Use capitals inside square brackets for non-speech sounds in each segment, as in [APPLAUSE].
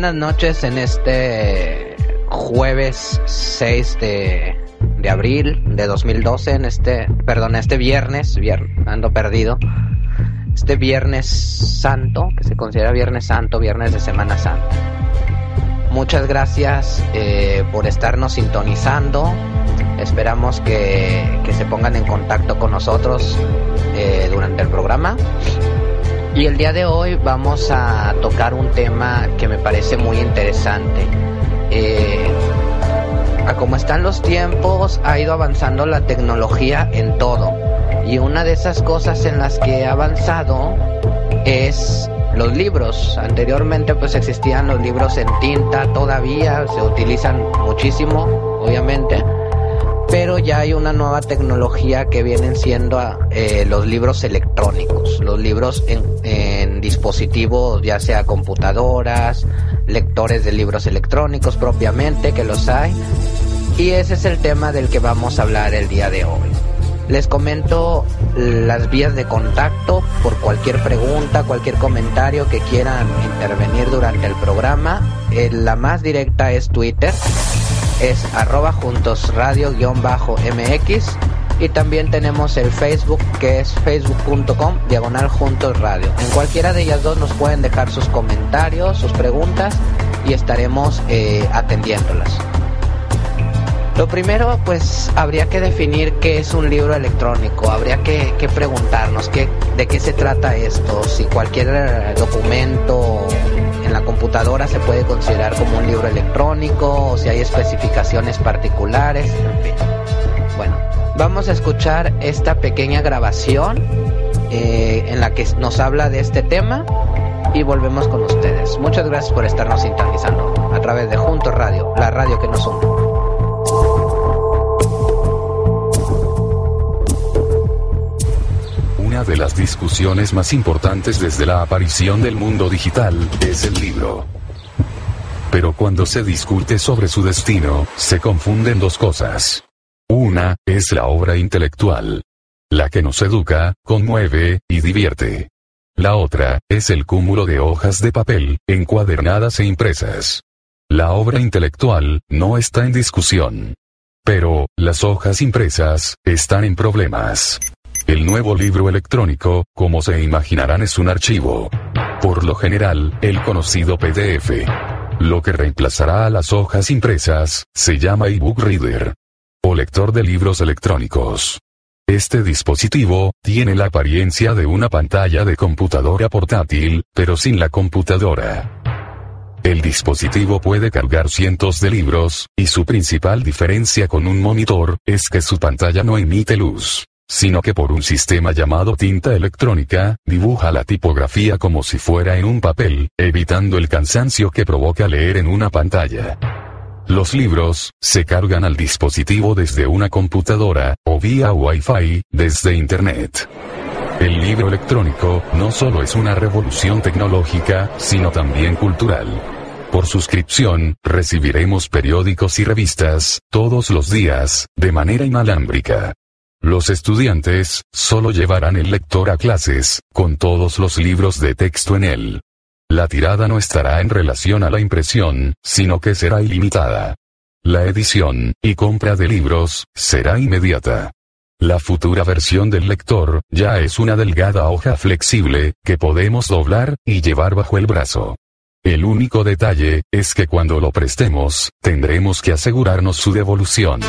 Buenas noches en este jueves 6 de, de abril de 2012, en este, perdón, este viernes, ando perdido, este viernes santo, que se considera viernes santo, viernes de Semana Santa. Muchas gracias eh, por estarnos sintonizando. Esperamos que, que, se pongan en contacto con nosotros eh, durante el programa. Y el día de hoy vamos a tocar un tema que me parece muy interesante. Eh, a como están los tiempos, ha ido avanzando la tecnología en todo. Y una de esas cosas en las que ha avanzado es los libros. Anteriormente pues existían los libros en tinta, todavía se utilizan muchísimo, obviamente pero ya hay una nueva tecnología que vienen siendo eh, los libros electrónicos, los libros en, en, dispositivos, ya sea computadoras, lectores de libros electrónicos propiamente, que los hay. Y ese es el tema del que vamos a hablar el día de hoy. Les comento las vías de contacto por cualquier pregunta, cualquier comentario que quieran intervenir durante el programa. Eh, la más directa es Twitter es arroba juntos radio-mx y también tenemos el Facebook que es facebook.com diagonal juntos radio. En cualquiera de ellas dos nos pueden dejar sus comentarios, sus preguntas y estaremos eh, atendiéndolas. Lo primero, pues habría que definir qué es un libro electrónico, habría que, que preguntarnos qué, de qué se trata esto, si cualquier documento en la computadora se puede considerar como un libro electrónico o si hay especificaciones particulares, en fin. Bueno, vamos a escuchar esta pequeña grabación eh, en la que nos habla de este tema y volvemos con ustedes. Muchas gracias por estarnos sintonizando a través de Juntos Radio, la radio que nos une. Una de las discusiones más importantes desde la aparición del mundo digital es el libro. Pero cuando se discute sobre su destino, se confunden dos cosas. Una, es la obra intelectual. La que nos educa, conmueve, y divierte. La otra, es el cúmulo de hojas de papel, encuadernadas e impresas. La obra intelectual, no está en discusión. Pero, las hojas impresas, están en problemas. El nuevo libro electrónico, como se imaginarán, es un archivo. Por lo general, el conocido PDF. Lo que reemplazará a las hojas impresas, se llama ebook reader. O lector de libros electrónicos. Este dispositivo, tiene la apariencia de una pantalla de computadora portátil, pero sin la computadora. El dispositivo puede cargar cientos de libros, y su principal diferencia con un monitor, es que su pantalla no emite luz sino que por un sistema llamado tinta electrónica, dibuja la tipografía como si fuera en un papel, evitando el cansancio que provoca leer en una pantalla. Los libros, se cargan al dispositivo desde una computadora, o vía Wi-Fi, desde Internet. El libro electrónico, no solo es una revolución tecnológica, sino también cultural. Por suscripción, recibiremos periódicos y revistas, todos los días, de manera inalámbrica. Los estudiantes, solo llevarán el lector a clases, con todos los libros de texto en él. La tirada no estará en relación a la impresión, sino que será ilimitada. La edición, y compra de libros, será inmediata. La futura versión del lector, ya es una delgada hoja flexible, que podemos doblar, y llevar bajo el brazo. El único detalle, es que cuando lo prestemos, tendremos que asegurarnos su devolución.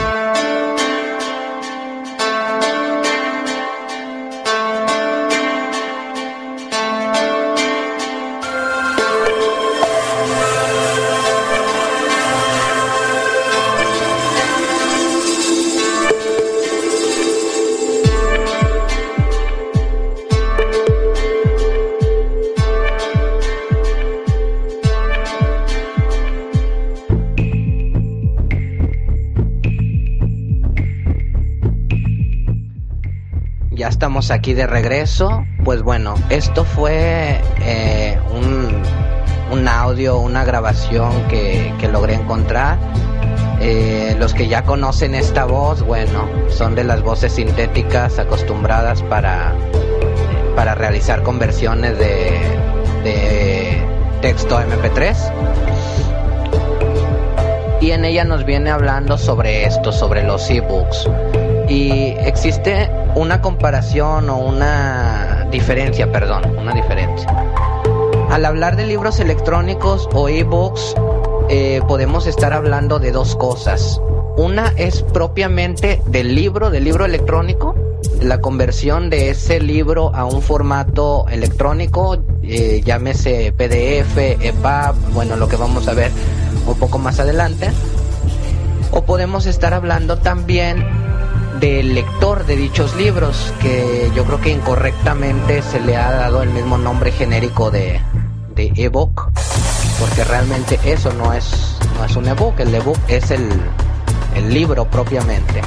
Estamos aquí de regreso. Pues bueno, esto fue eh, un, audio, una grabación que, logré encontrar. Eh, los que ya conocen esta voz, bueno, son de las voces sintéticas acostumbradas para, para realizar conversiones de, texto MP3. Y en ella nos viene hablando sobre esto, sobre los ebooks. Y existe una comparación o una diferencia, perdón, una diferencia. Al hablar de libros electrónicos o ebooks, eh, podemos estar hablando de dos cosas. Una es propiamente del libro, del libro electrónico, la conversión de ese libro a un formato electrónico, eh, llámese PDF, EPUB, bueno, lo que vamos a ver un poco más adelante. O podemos estar hablando también del lector de dichos libros, que yo creo que incorrectamente se le ha dado el mismo nombre genérico de, de ebook, porque realmente eso no es, no es un ebook, el ebook es el, el libro propiamente.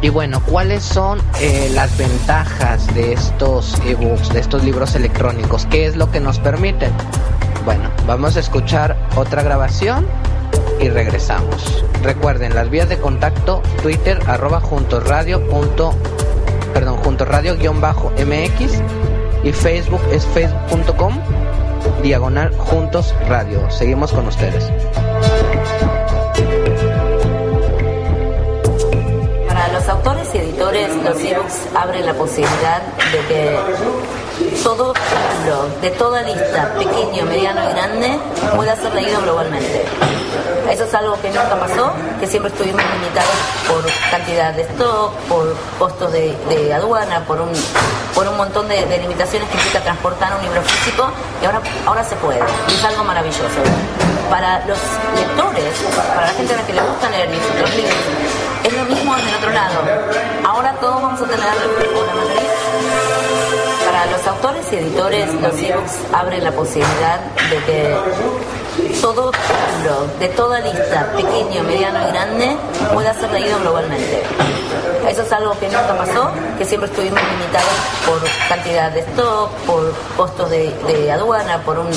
Y bueno, ¿cuáles son eh, las ventajas de estos ebooks, de estos libros electrónicos? ¿Qué es lo que nos permiten? Bueno, vamos a escuchar otra grabación y regresamos. Recuerden las vías de contacto Twitter arroba juntos radio punto, perdón juntos radio guion bajo mx y Facebook es facebook.com diagonal juntos radio. Seguimos con ustedes. Para los autores y editores, los ebooks abren la posibilidad de que todo libro de toda lista, pequeño, mediano y grande, pueda ser leído globalmente. Eso es algo que nunca pasó, que siempre estuvimos limitados por cantidad de stock, por costos de, aduana, por un, por un montón de, limitaciones que implica transportar un libro físico y ahora, ahora se puede. Y es algo maravilloso. Para los lectores, para la gente a la que le gusta leer los libros, es lo mismo desde el otro lado. Ahora todos vamos a tener, la mayoría, para los autores y editores, los ebooks abren la posibilidad de que todo libro de toda lista, pequeño, mediano y grande, pueda ser leído globalmente. Eso es algo que nunca pasó, que siempre estuvimos limitados por cantidad de stock, por costos de, aduana, por un,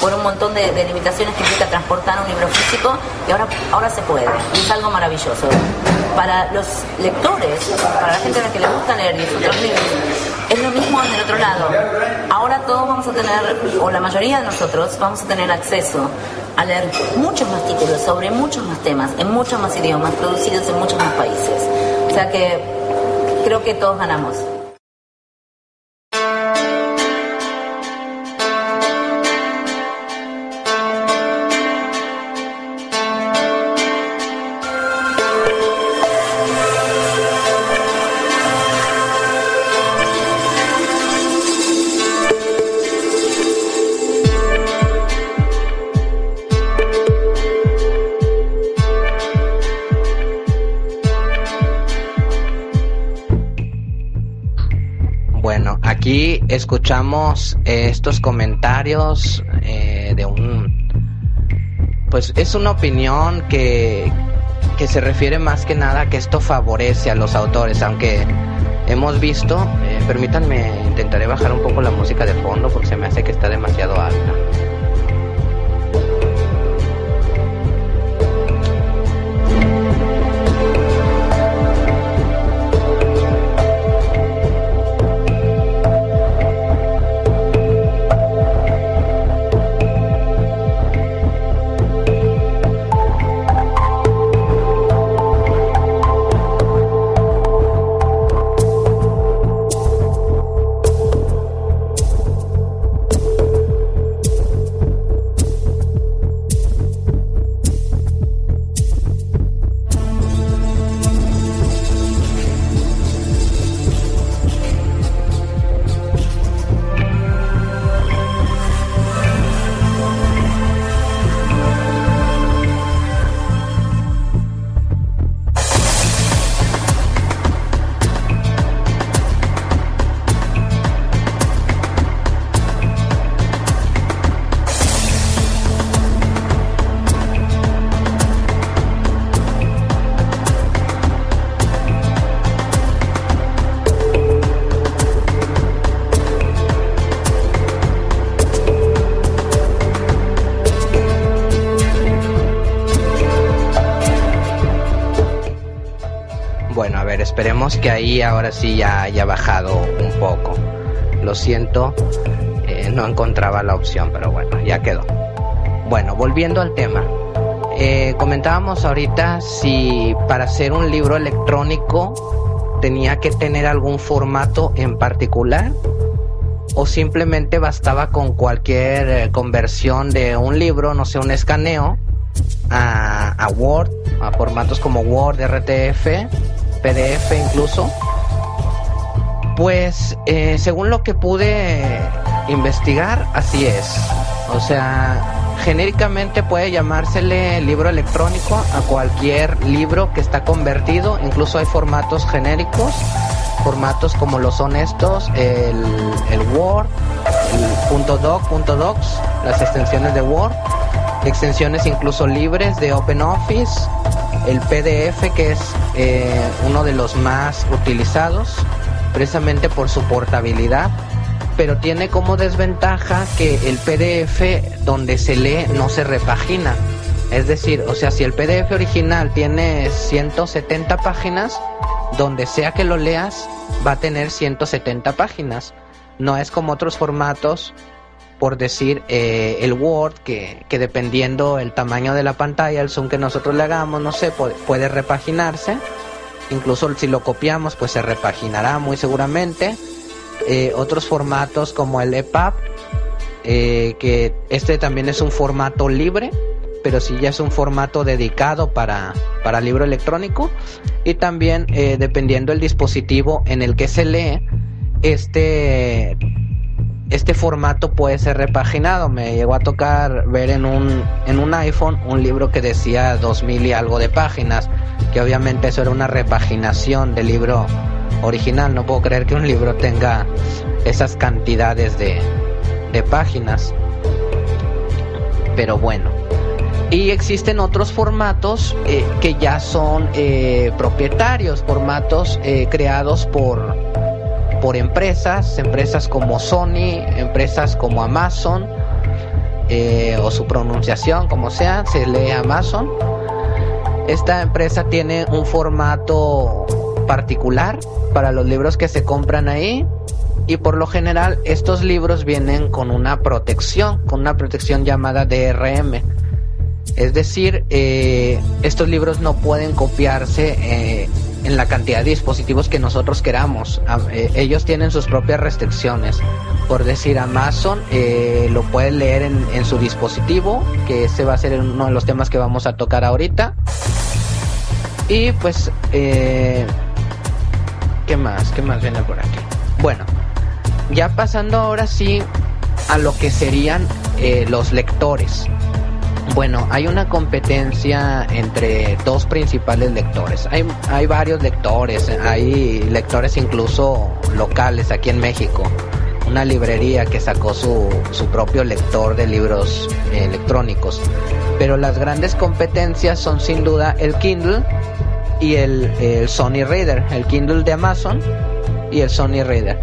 por un montón de, limitaciones que implica transportar un libro físico y ahora, ahora se puede. Y es algo maravilloso. Para los lectores, para la gente a la que le gusta leer los libros, es lo mismo desde el otro lado. Ahora todos vamos a tener, o la mayoría de nosotros, vamos a tener acceso a leer muchos más títulos sobre muchos más temas, en muchos más idiomas, producidos en muchos más países. O sea que creo que todos ganamos. Escuchamos estos comentarios eh, de un pues es una opinión que, que se refiere más que nada a que esto favorece a los autores aunque hemos visto eh, permítanme intentaré bajar un poco la música de fondo porque se me hace que está demasiado alta Esperemos que ahí ahora sí ya haya bajado un poco. Lo siento, eh, no encontraba la opción, pero bueno, ya quedó. Bueno, volviendo al tema. Eh, comentábamos ahorita si para hacer un libro electrónico tenía que tener algún formato en particular o simplemente bastaba con cualquier eh, conversión de un libro, no sé, un escaneo a, a Word, a formatos como Word, RTF, PDF incluso. Pues eh, según lo que pude investigar, así es. O sea, genéricamente puede llamársele libro electrónico a cualquier libro que está convertido, incluso hay formatos genéricos, formatos como lo son estos, el, el Word, el .doc, .docs, las extensiones de Word, extensiones incluso libres de OpenOffice, el PDF que es eh, uno de los más utilizados precisamente por su portabilidad, pero tiene como desventaja que el PDF donde se lee no se repagina. Es decir, o sea, si el PDF original tiene 170 páginas, donde sea que lo leas va a tener 170 páginas. No es como otros formatos, por decir eh, el Word, que, que dependiendo el tamaño de la pantalla, el zoom que nosotros le hagamos, no sé, puede, repaginarse. Incluso si lo copiamos pues se repaginará muy seguramente. Eh, otros formatos como el EPUB eh, que este también es un formato libre pero si ya es un formato dedicado para, para libro electrónico. Y también dependiendo el dispositivo en el que se lee este este formato puede ser repaginado. Me llegó a tocar ver en un, en un iPhone un libro que decía 2000 y algo de páginas, que obviamente eso era una repaginación del libro original. No puedo creer que un libro tenga esas cantidades de, de páginas. Pero bueno. Y existen otros formatos eh, que ya son eh, propietarios, formatos eh, creados por, por empresas, empresas como Sony, empresas como Amazon, eh, o su pronunciación, como sea, se lee Amazon. Esta empresa tiene un formato particular para los libros que se compran ahí y por lo general estos libros vienen con una protección, con una protección llamada DRM. Es decir, eh, estos libros no pueden copiarse eh, en la cantidad de dispositivos que nosotros queramos. Eh, ellos tienen sus propias restricciones. Por decir, Amazon eh, lo puede leer en, su dispositivo, que ese va a ser uno de los temas que vamos a tocar ahorita. Y pues, eh, ¿qué más? ¿Qué más viene por aquí? Bueno, ya pasando ahora sí a lo que serían los lectores. Bueno, hay una competencia entre dos principales lectores. Hay, hay varios lectores, hay lectores incluso locales aquí en México. Una librería que sacó su, su propio lector de libros electrónicos. Pero las grandes competencias son sin duda el Kindle y el, el Sony Reader. El Kindle de Amazon y el Sony Reader.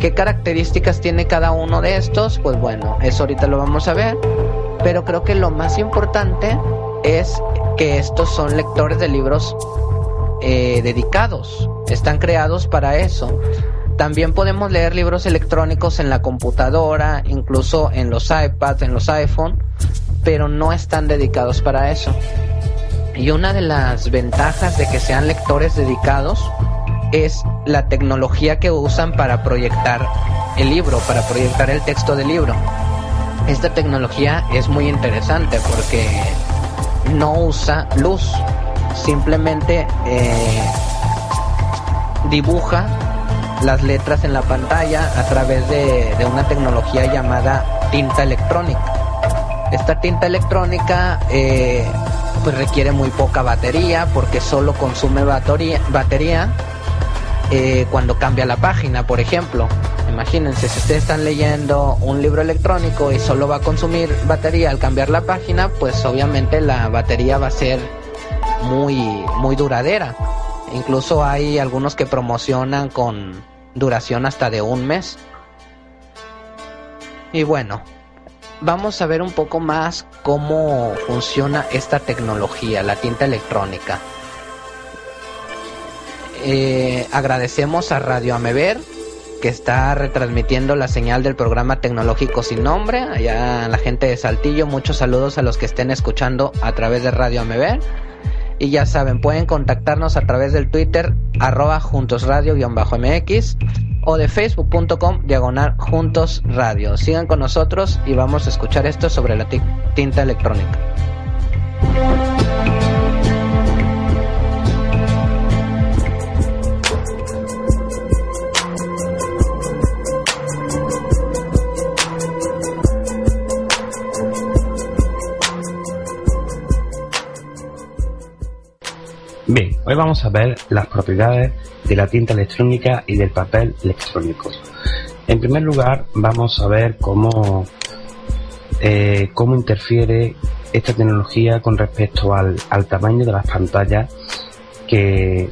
¿Qué características tiene cada uno de estos? Pues bueno, eso ahorita lo vamos a ver pero creo que lo más importante es que estos son lectores de libros eh, dedicados, están creados para eso. También podemos leer libros electrónicos en la computadora, incluso en los iPads, en los iPhone, pero no están dedicados para eso. Y una de las ventajas de que sean lectores dedicados es la tecnología que usan para proyectar el libro, para proyectar el texto del libro esta tecnología es muy interesante porque no usa luz, simplemente eh, dibuja las letras en la pantalla a través de, una tecnología llamada tinta electrónica. Esta tinta electrónica eh, pues requiere muy poca batería porque solo consume batería, batería eh, cuando cambia la página, por ejemplo. Imagínense, si ustedes están leyendo un libro electrónico y solo va a consumir batería al cambiar la página, pues obviamente la batería va a ser muy, muy duradera. Incluso hay algunos que promocionan con duración hasta de un mes. Y bueno, vamos a ver un poco más cómo funciona esta tecnología, la tinta electrónica. Eh, agradecemos a Radio Amever que está retransmitiendo la señal del programa tecnológico sin nombre. Allá la gente de Saltillo, muchos saludos a los que estén escuchando a través de Radio AMB. Y ya saben, pueden contactarnos a través del Twitter arroba juntosradio-mx o de facebook.com diagonal juntos radio. Sigan con nosotros y vamos a escuchar esto sobre la tinta electrónica. Hoy vamos a ver las propiedades de la tinta electrónica y del papel electrónico. En primer lugar, vamos a ver cómo, eh, cómo interfiere esta tecnología con respecto al, tamaño de las pantallas que,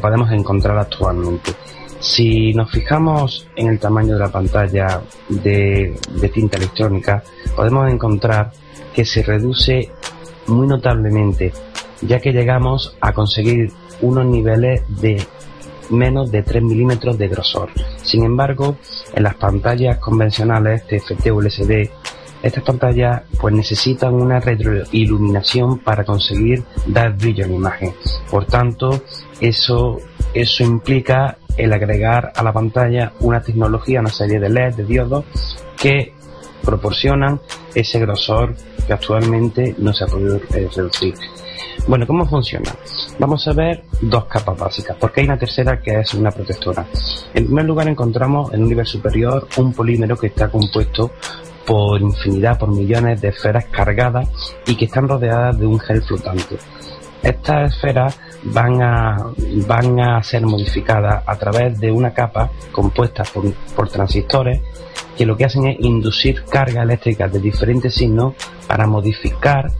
podemos encontrar actualmente. Si nos fijamos en el tamaño de la pantalla de, de tinta electrónica, podemos encontrar que se reduce muy notablemente ya que llegamos a conseguir unos niveles de menos de 3 milímetros de grosor. Sin embargo, en las pantallas convencionales TFT o LCD, estas pantallas pues necesitan una retroiluminación para conseguir dar brillo a la imagen. Por tanto, eso, eso implica el agregar a la pantalla una tecnología, una serie de LED, de diodos, que proporcionan ese grosor que actualmente no se ha podido eh, reducir. Bueno, ¿cómo funciona? Vamos a ver dos capas básicas, porque hay una tercera que es una protectora. En primer lugar encontramos en un nivel superior un polímero que está compuesto por infinidad, por millones de esferas cargadas y que están rodeadas de un gel flotante. Estas esferas van a, van a ser modificadas a través de una capa compuesta por, por transistores que lo que hacen es inducir cargas eléctricas de diferentes signos para modificar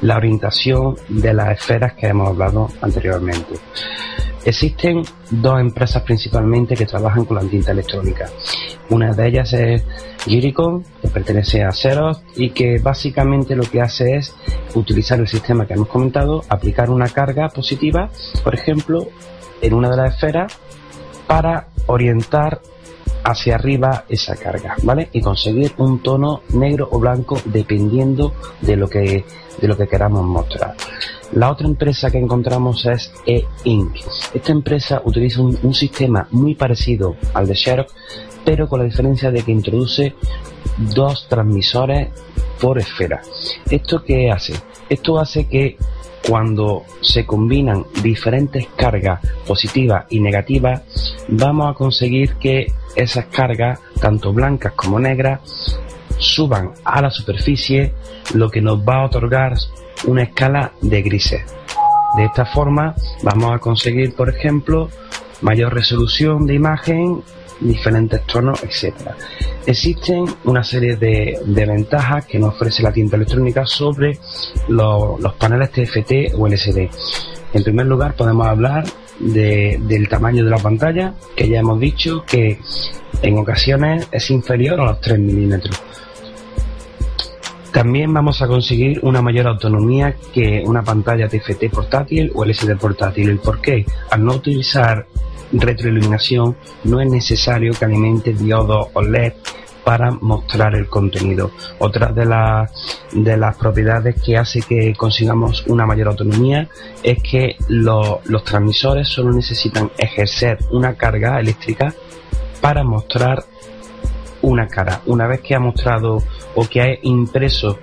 la orientación de las esferas que hemos hablado anteriormente. Existen dos empresas principalmente que trabajan con la tinta electrónica. Una de ellas es Giricon, que pertenece a Xerox y que básicamente lo que hace es utilizar el sistema que hemos comentado, aplicar una carga positiva, por ejemplo, en una de las esferas para orientar hacia arriba esa carga, ¿vale? Y conseguir un tono negro o blanco dependiendo de lo que, de lo que queramos mostrar. La otra empresa que encontramos es E-Ink. Esta empresa utiliza un, sistema muy parecido al de Xerox, pero con la diferencia de que introduce dos transmisores por esfera. ¿Esto qué hace? Esto hace que cuando se combinan diferentes cargas positivas y negativas, vamos a conseguir que esas cargas, tanto blancas como negras, suban a la superficie, lo que nos va a otorgar una escala de grises. De esta forma vamos a conseguir, por ejemplo, mayor resolución de imagen, diferentes tonos, etc. Existen una serie de, ventajas que nos ofrece la tinta electrónica sobre los paneles TFT o LCD. En primer lugar podemos hablar del tamaño de la pantalla, que ya hemos dicho que en ocasiones es inferior a los 3 milímetros. También vamos a conseguir una mayor autonomía que una pantalla TFT portátil o LCD portátil. ¿El por qué? Al no utilizar retroiluminación no es necesario que alimente diodos o LED para mostrar el contenido. Otra de las, de las propiedades que hace que consigamos una mayor autonomía es que los transmisores solo necesitan ejercer una carga eléctrica para mostrar una cara. Una vez que ha mostrado o que ha impreso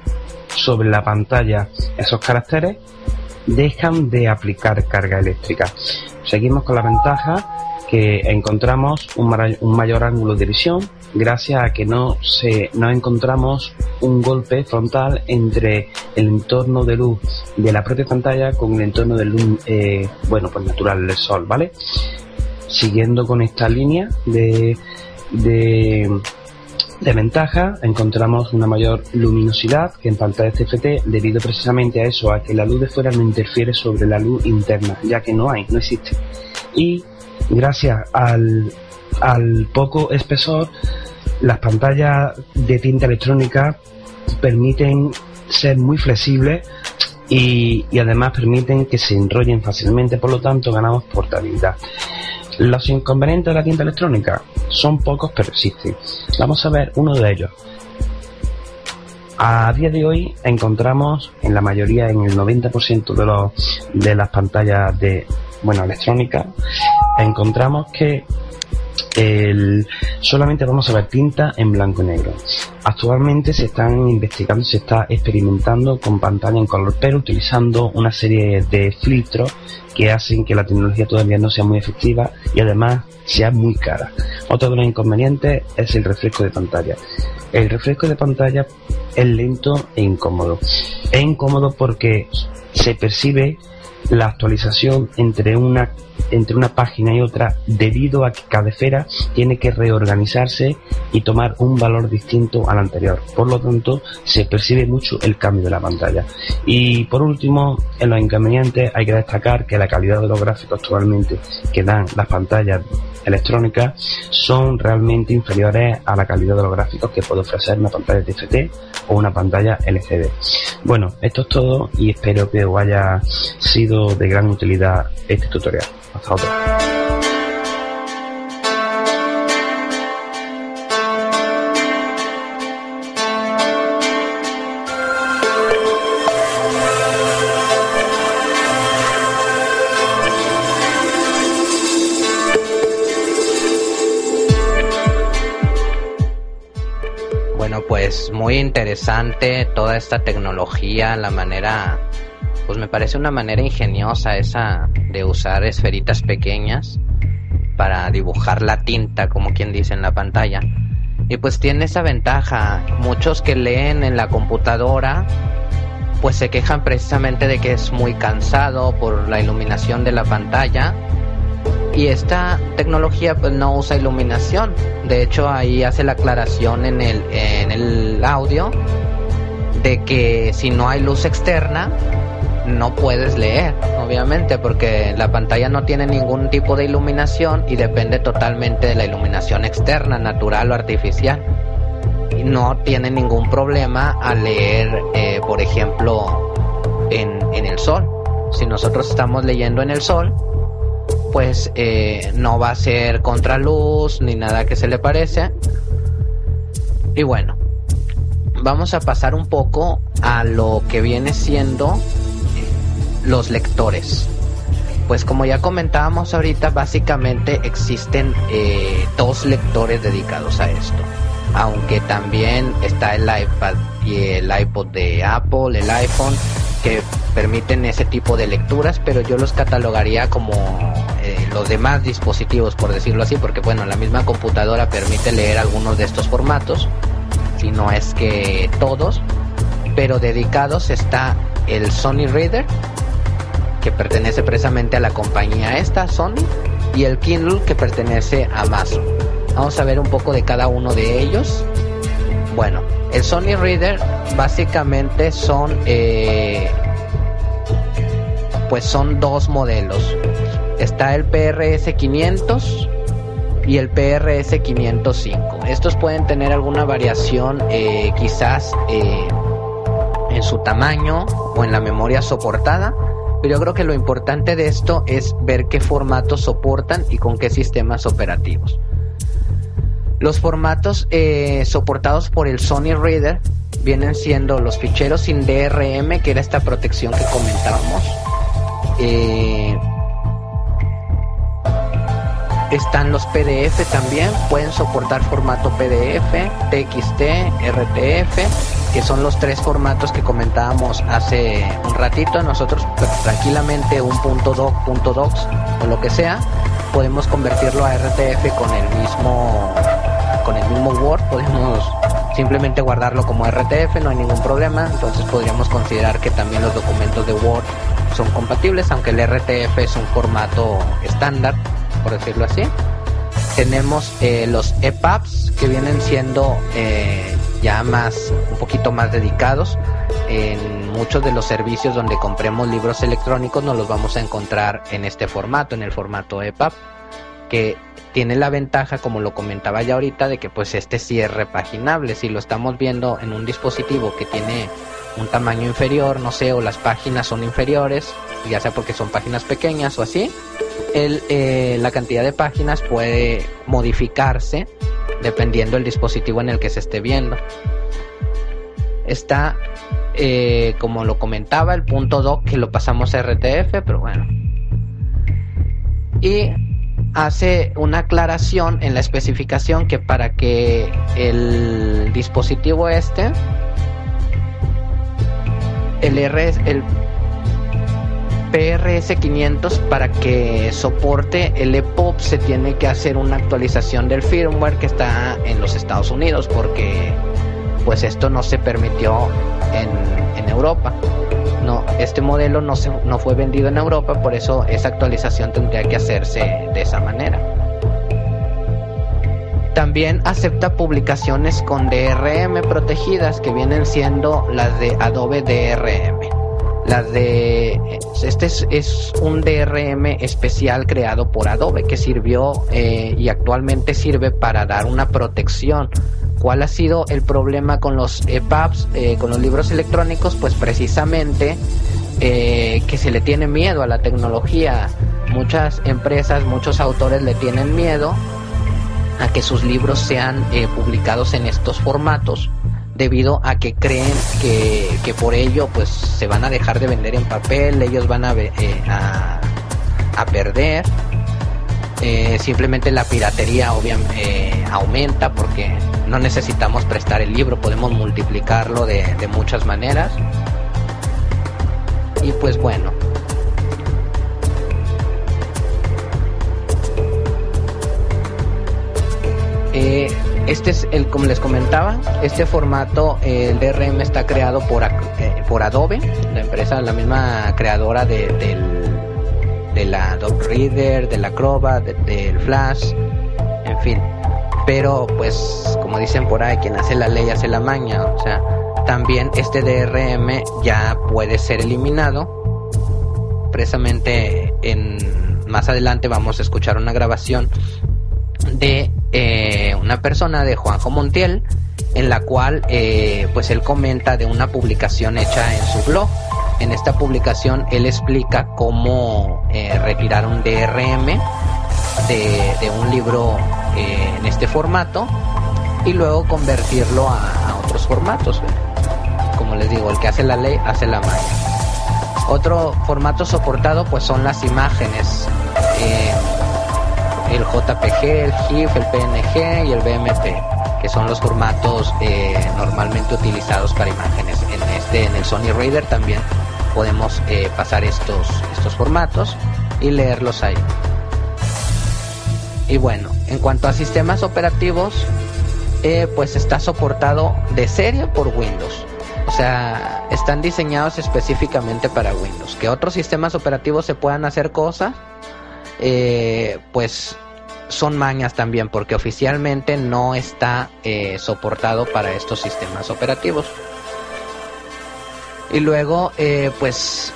sobre la pantalla esos caracteres, dejan de aplicar carga eléctrica. Seguimos con la ventaja que encontramos un, mayor ángulo de visión gracias a que no se no encontramos un golpe frontal entre el entorno de luz de la propia pantalla con el entorno de luz eh, bueno pues natural del sol vale siguiendo con esta línea de, de de ventaja encontramos una mayor luminosidad que en pantallas TFT debido precisamente a eso, a que la luz de fuera no interfiere sobre la luz interna, ya que no hay, no existe. Y gracias al, al poco espesor, las pantallas de tinta electrónica permiten ser muy flexibles y, y, además permiten que se enrollen fácilmente, por lo tanto ganamos portabilidad. Los inconvenientes de la tinta electrónica son pocos, pero existen. Vamos a ver uno de ellos. A día de hoy encontramos en la mayoría, en el 90% de, los, de las pantallas de, bueno, electrónica, encontramos que el, solamente vamos a ver tinta en blanco y negro. Actualmente se están investigando, se está experimentando con pantalla en color, pero utilizando una serie de filtros que hacen que la tecnología todavía no sea muy efectiva y además sea muy cara. Otro de los inconvenientes es el refresco de pantalla. El refresco de pantalla es lento e incómodo. Es incómodo porque se percibe la actualización entre una entre una página y otra debido a que cada esfera tiene que reorganizarse y tomar un valor distinto al anterior. Por lo tanto, se percibe mucho el cambio de la pantalla. Y por último, en los inconvenientes hay que destacar que la calidad de los gráficos actualmente que dan las pantallas electrónicas son realmente inferiores a la calidad de los gráficos que puede ofrecer una pantalla TFT o una pantalla LCD. Bueno, esto es todo y espero que os haya sido de gran utilidad este tutorial. Hasta otra. Pues muy interesante toda esta tecnología, la manera, pues me parece una manera ingeniosa esa de usar esferitas pequeñas para dibujar la tinta, como quien dice en la pantalla. Y pues tiene esa ventaja, muchos que leen en la computadora pues se quejan precisamente de que es muy cansado por la iluminación de la pantalla y esta tecnología pues no usa iluminación. De hecho ahí hace la aclaración en el, en el audio de que si no hay luz externa no puedes leer, obviamente, porque la pantalla no tiene ningún tipo de iluminación y depende totalmente de la iluminación externa, natural o artificial. Y no tiene ningún problema al leer, eh, por ejemplo, en, en el sol. Si nosotros estamos leyendo en el sol, pues eh, no va a ser contraluz ni nada que se le parece. Y bueno, vamos a pasar un poco a lo que viene siendo los lectores. Pues como ya comentábamos ahorita, básicamente existen eh, dos lectores dedicados a esto. Aunque también está el iPad y el iPod de Apple, el iPhone, que permiten ese tipo de lecturas, pero yo los catalogaría como los demás dispositivos, por decirlo así, porque bueno, la misma computadora permite leer algunos de estos formatos, si no es que todos, pero dedicados está el Sony Reader, que pertenece precisamente a la compañía esta, Sony, y el Kindle, que pertenece a Amazon. Vamos a ver un poco de cada uno de ellos. Bueno, el Sony Reader básicamente son eh, pues son dos modelos. Está el PRS 500 y el PRS 505. Estos pueden tener alguna variación eh, quizás eh, en su tamaño o en la memoria soportada, pero yo creo que lo importante de esto es ver qué formatos soportan y con qué sistemas operativos. Los formatos eh, soportados por el Sony Reader vienen siendo los ficheros sin DRM, que era esta protección que comentábamos, están los PDF también, pueden soportar formato PDF, TXT, RTF, que son los tres formatos que comentábamos hace un ratito. Nosotros pues, tranquilamente un .doc, .docs o lo que sea, podemos convertirlo a RTF con el mismo con el mismo Word, podemos simplemente guardarlo como RTF, no hay ningún problema. Entonces podríamos considerar que también los documentos de Word son compatibles, aunque el RTF es un formato estándar, por decirlo así. Tenemos eh, los EPUBs que vienen siendo eh, ya más, un poquito más dedicados. En muchos de los servicios donde compremos libros electrónicos nos los vamos a encontrar en este formato, en el formato EPUB, que tiene la ventaja, como lo comentaba ya ahorita, de que pues este sí es repaginable. Si lo estamos viendo en un dispositivo que tiene un tamaño inferior, no sé, o las páginas son inferiores, ya sea porque son páginas pequeñas o así, el, eh, la cantidad de páginas puede modificarse dependiendo del dispositivo en el que se esté viendo. Está, eh, como lo comentaba, el punto doc que lo pasamos a RTF, pero bueno. Y hace una aclaración en la especificación que para que el dispositivo este, el, RS, el PRS500 para que soporte el EPOP se tiene que hacer una actualización del firmware que está en los Estados Unidos porque pues esto no se permitió en, en Europa. No, este modelo no, se, no fue vendido en Europa, por eso esa actualización tendría que hacerse de esa manera. También acepta publicaciones con DRM protegidas que vienen siendo las de Adobe DRM. Las de este es, un DRM especial creado por Adobe que sirvió eh, y actualmente sirve para dar una protección ¿Cuál ha sido el problema con los EPUBs, eh, con los libros electrónicos? Pues precisamente eh, que se le tiene miedo a la tecnología. Muchas empresas, muchos autores le tienen miedo a que sus libros sean publicados en estos formatos debido a que creen que, que, por ello pues se van a dejar de vender en papel, ellos van a, a, a perder eh, simplemente la piratería obviamente eh, aumenta porque no necesitamos prestar el libro, podemos multiplicarlo de, de muchas maneras. Y pues bueno. Eh, este es el, como les comentaba, este formato, el DRM está creado por, eh, por Adobe, la empresa, la misma creadora de, de la Adobe Reader, de la Acrobat, del Flash, en fin. Pero pues como dicen por ahí, quien hace la ley hace la maña, o sea, también este DRM ya puede ser eliminado. Precisamente en más adelante vamos a escuchar una grabación de eh, una persona de Juanjo Montiel en la cual eh, pues él comenta de una publicación hecha en su blog en esta publicación él explica cómo eh, retirar un DRM de, un libro en este formato y luego convertirlo a, otros formatos. Como les digo, el que hace la ley hace la magia. Otro formato soportado pues son las imágenes. El JPG, el GIF, el PNG y el BMP, que son los formatos normalmente utilizados para imágenes. En este, en el Sony Raider también podemos eh, pasar estos, estos formatos y leerlos ahí. Y bueno, en cuanto a sistemas operativos, eh, pues está soportado de serie por Windows. O sea, están diseñados específicamente para Windows. Que otros sistemas operativos se puedan hacer cosas, eh, pues son mañas también, porque oficialmente no está soportado para estos sistemas operativos. Y luego, eh, pues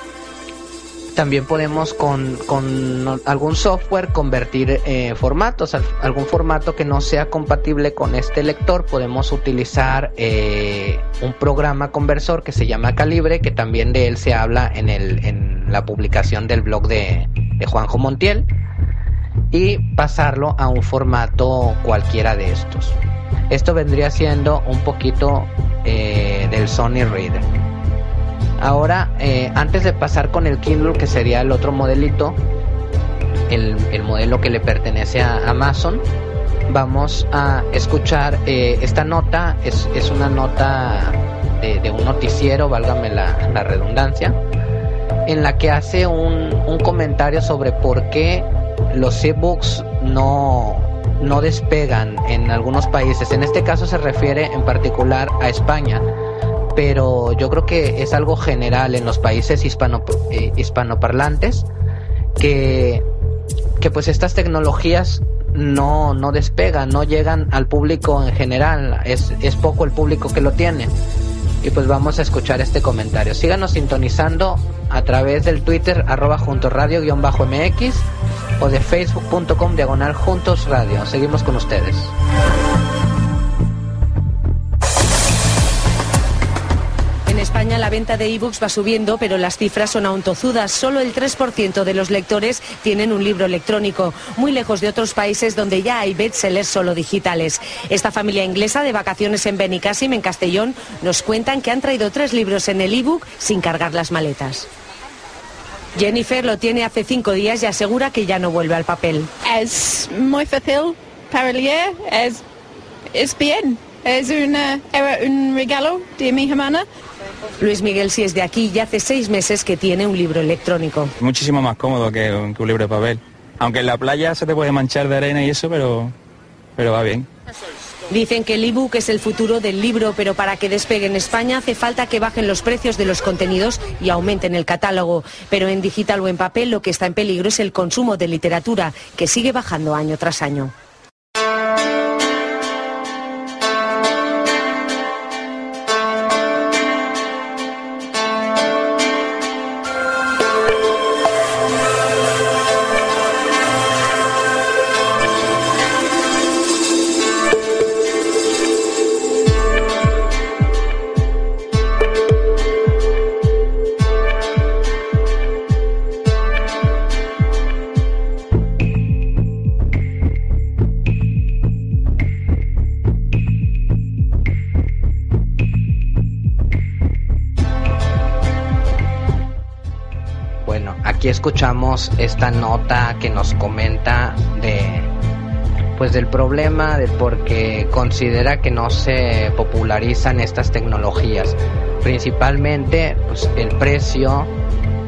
también podemos con, con, algún software convertir eh, formatos, algún formato que no sea compatible con este lector, podemos utilizar eh, un programa conversor que se llama Calibre, que también de él se habla en, el, en la publicación del blog de, de Juanjo Montiel, y pasarlo a un formato cualquiera de estos. Esto vendría siendo un poquito del Sony Reader. Ahora, eh, antes de pasar con el Kindle, que sería el otro modelito, el, modelo que le pertenece a Amazon, vamos a escuchar eh, esta nota, es, una nota de, un noticiero, válgame la, redundancia, en la que hace un, un comentario sobre por qué los ebooks no, no despegan en algunos países. En este caso se refiere en particular a España pero yo creo que es algo general en los países hispano, eh, hispanoparlantes que, que pues estas tecnologías no, no despegan, no llegan al público en general, es, es poco el público que lo tiene. Y pues vamos a escuchar este comentario. Síganos sintonizando a través del Twitter arroba juntos radio guion bajo MX o de facebook.com diagonal juntos radio. Seguimos con ustedes. España la venta de ebooks va subiendo, pero las cifras son aún tozudas. Solo el 3% de los lectores tienen un libro electrónico, muy lejos de otros países donde ya hay bestsellers solo digitales. Esta familia inglesa de vacaciones en Benicassim, en Castellón, nos cuentan que han traído tres libros en el ebook sin cargar las maletas. Jennifer lo tiene hace cinco días y asegura que ya no vuelve al papel. Es muy fácil para leer, es, es bien, es una, era un regalo de mi hermana. Luis Miguel si es de aquí y hace seis meses que tiene un libro electrónico. Muchísimo más cómodo que un, que un libro de papel. Aunque en la playa se te puede manchar de arena y eso, pero, pero va bien. Dicen que el ebook es el futuro del libro, pero para que despegue en España hace falta que bajen los precios de los contenidos y aumenten el catálogo. Pero en digital o en papel lo que está en peligro es el consumo de literatura, que sigue bajando año tras año. Escuchamos esta nota que nos comenta de pues del problema de porque considera que no se popularizan estas tecnologías, principalmente pues, el precio,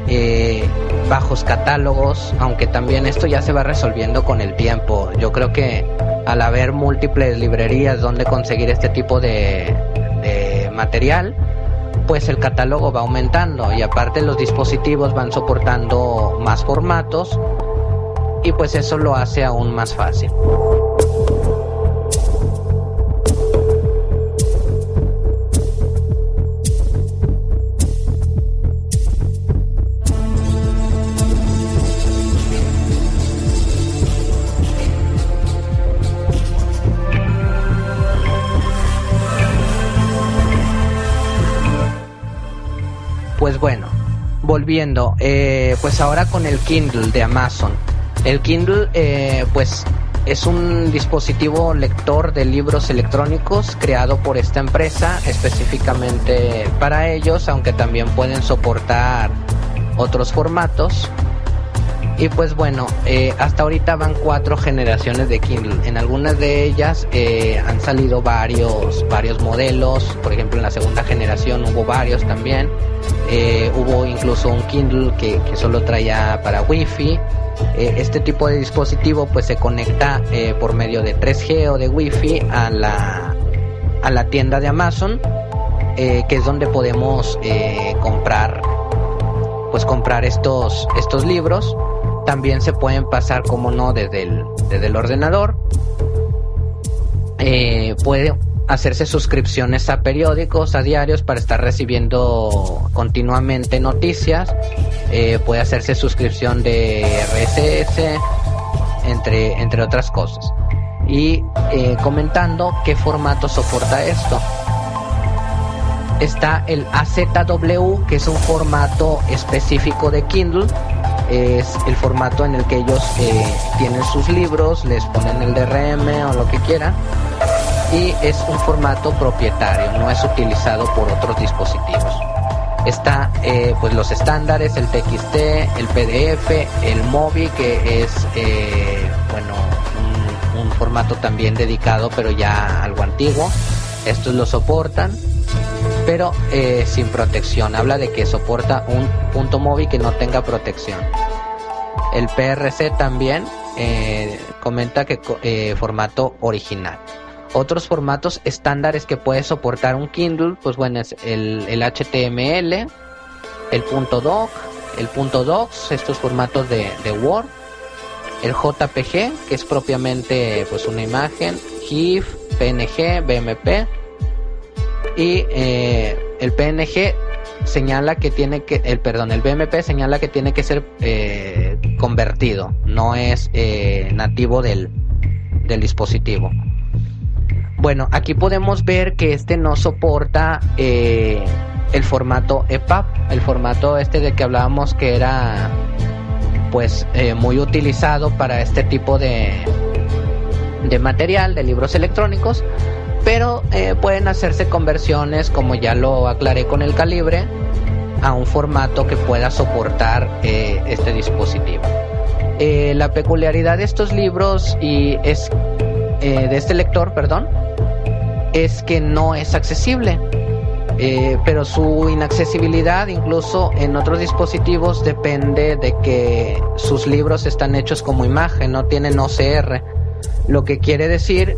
eh, bajos catálogos, aunque también esto ya se va resolviendo con el tiempo. Yo creo que al haber múltiples librerías donde conseguir este tipo de, de material, pues el catálogo va aumentando y aparte los dispositivos van soportando más formatos y pues eso lo hace aún más fácil. Volviendo, eh, pues ahora con el Kindle de Amazon. El Kindle, eh, pues es un dispositivo lector de libros electrónicos creado por esta empresa específicamente para ellos, aunque también pueden soportar otros formatos. Y pues bueno, eh, hasta ahorita van cuatro generaciones de Kindle. En algunas de ellas eh, han salido varios, varios modelos. Por ejemplo, en la segunda generación hubo varios también. Eh, hubo incluso un Kindle que, que solo traía para Wi-Fi. Este tipo de dispositivo pues se conecta por medio de 3G o de Wi-Fi a la, a la tienda de Amazon, que es donde podemos comprar pues comprar estos, estos libros. También se pueden pasar, como no, desde el, desde el ordenador. Eh, puede hacerse suscripciones a periódicos, a diarios, para estar recibiendo continuamente noticias. Eh, puede hacerse suscripción de RSS, entre, entre otras cosas. Y eh, comentando qué formato soporta esto. Está el AZW, que es un formato específico de Kindle. Es el formato en el que ellos eh, tienen sus libros, les ponen el DRM o lo que quieran. Y es un formato propietario, no es utilizado por otros dispositivos. Está eh, pues los estándares, el TXT, el PDF, el MOBI, que es eh, bueno un, un formato también dedicado, pero ya algo antiguo. Estos lo soportan pero eh, sin protección. Habla de que soporta un punto móvil que no tenga protección. El PRC también eh, comenta que eh, formato original. Otros formatos estándares que puede soportar un Kindle, pues bueno, es el, el HTML, el punto doc, el punto docs, estos formatos de, de Word, el JPG, que es propiamente pues una imagen, GIF, PNG, BMP, y eh, el PNG señala que tiene que el perdón el BMP señala que tiene que ser eh, convertido no es eh, nativo del, del dispositivo. Bueno aquí podemos ver que este no soporta el formato EPUB, el formato este de que hablábamos que era pues muy utilizado para este tipo de, de material, de libros electrónicos, pero eh, pueden hacerse conversiones, como ya lo aclaré con el calibre, a un formato que pueda soportar eh, este dispositivo. la peculiaridad de estos libros y es de este lector, perdón, es que no es accesible. Eh, pero su inaccesibilidad incluso en otros dispositivos depende de que sus libros están hechos como imagen, no tienen OCR, lo que quiere decir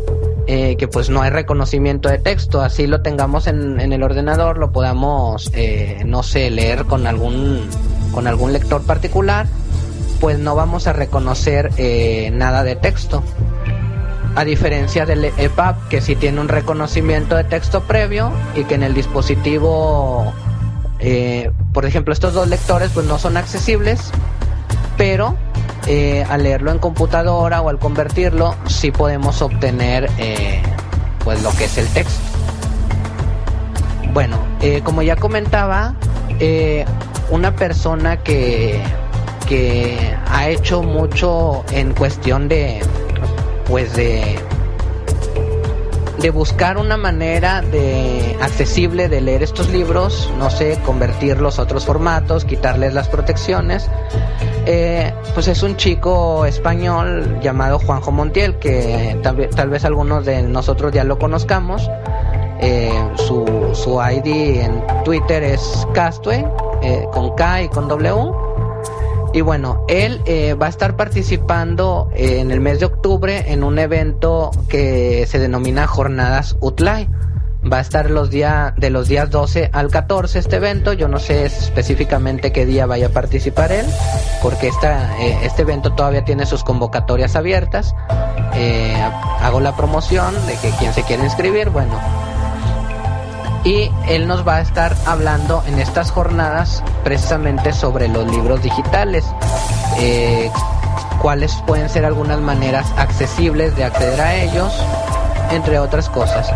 eh, que pues no hay reconocimiento de texto, así lo tengamos en, el ordenador, lo podamos, eh, no sé, leer con algún, con algún lector particular, pues no vamos a reconocer nada de texto. A diferencia del EPUB que sí tiene un reconocimiento de texto previo y que en el dispositivo, eh, por ejemplo, estos dos lectores pues no son accesibles, pero eh, al leerlo en computadora o al convertirlo sí podemos obtener eh, pues lo que es el texto. Bueno, como ya comentaba, una persona que, que ha hecho mucho en cuestión de pues de de buscar una manera de accesible de leer estos libros, no sé, convertirlos a otros formatos, quitarles las protecciones. Eh, pues es un chico español llamado Juanjo Montiel, que tal, vez algunos de nosotros ya lo conozcamos. Eh, su, su ID en Twitter es Castue, eh, con K y con W. Y bueno, él eh, va a estar participando en el mes de octubre en un evento que se denomina Jornadas UTLAI. Va a estar los días de los días 12 al 14 este evento. Yo no sé específicamente qué día vaya a participar él, porque esta, eh, este evento todavía tiene sus convocatorias abiertas. Eh, hago la promoción de que quien se quiera inscribir, bueno, y él nos va a estar hablando en estas jornadas precisamente sobre los libros digitales, eh, cuáles pueden ser algunas maneras accesibles de acceder a ellos, entre otras cosas.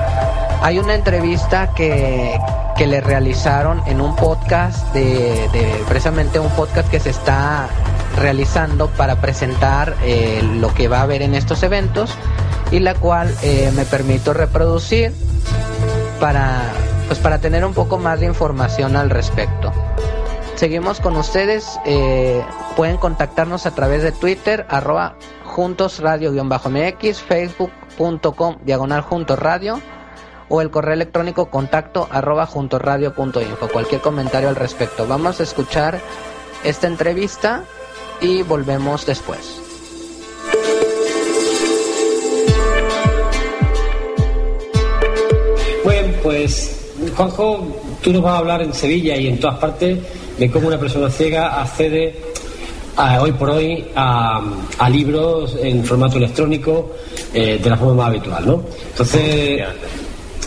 Hay una entrevista que, que le realizaron en un podcast de, precisamente un podcast que se está realizando para presentar eh, lo que va a haber en estos eventos y la cual eh, me permito reproducir para pues para tener un poco más de información al respecto. Seguimos con ustedes, eh, pueden contactarnos a través de Twitter, arroba juntos radio-mx, facebook.com diagonal radio o el correo electrónico contacto arroba info Cualquier comentario al respecto. Vamos a escuchar esta entrevista y volvemos después. Bueno, pues Juanjo, tú nos vas a hablar en Sevilla y en todas partes de cómo una persona ciega accede hoy por hoy a, libros en formato electrónico eh, de la forma más habitual, ¿no? Entonces,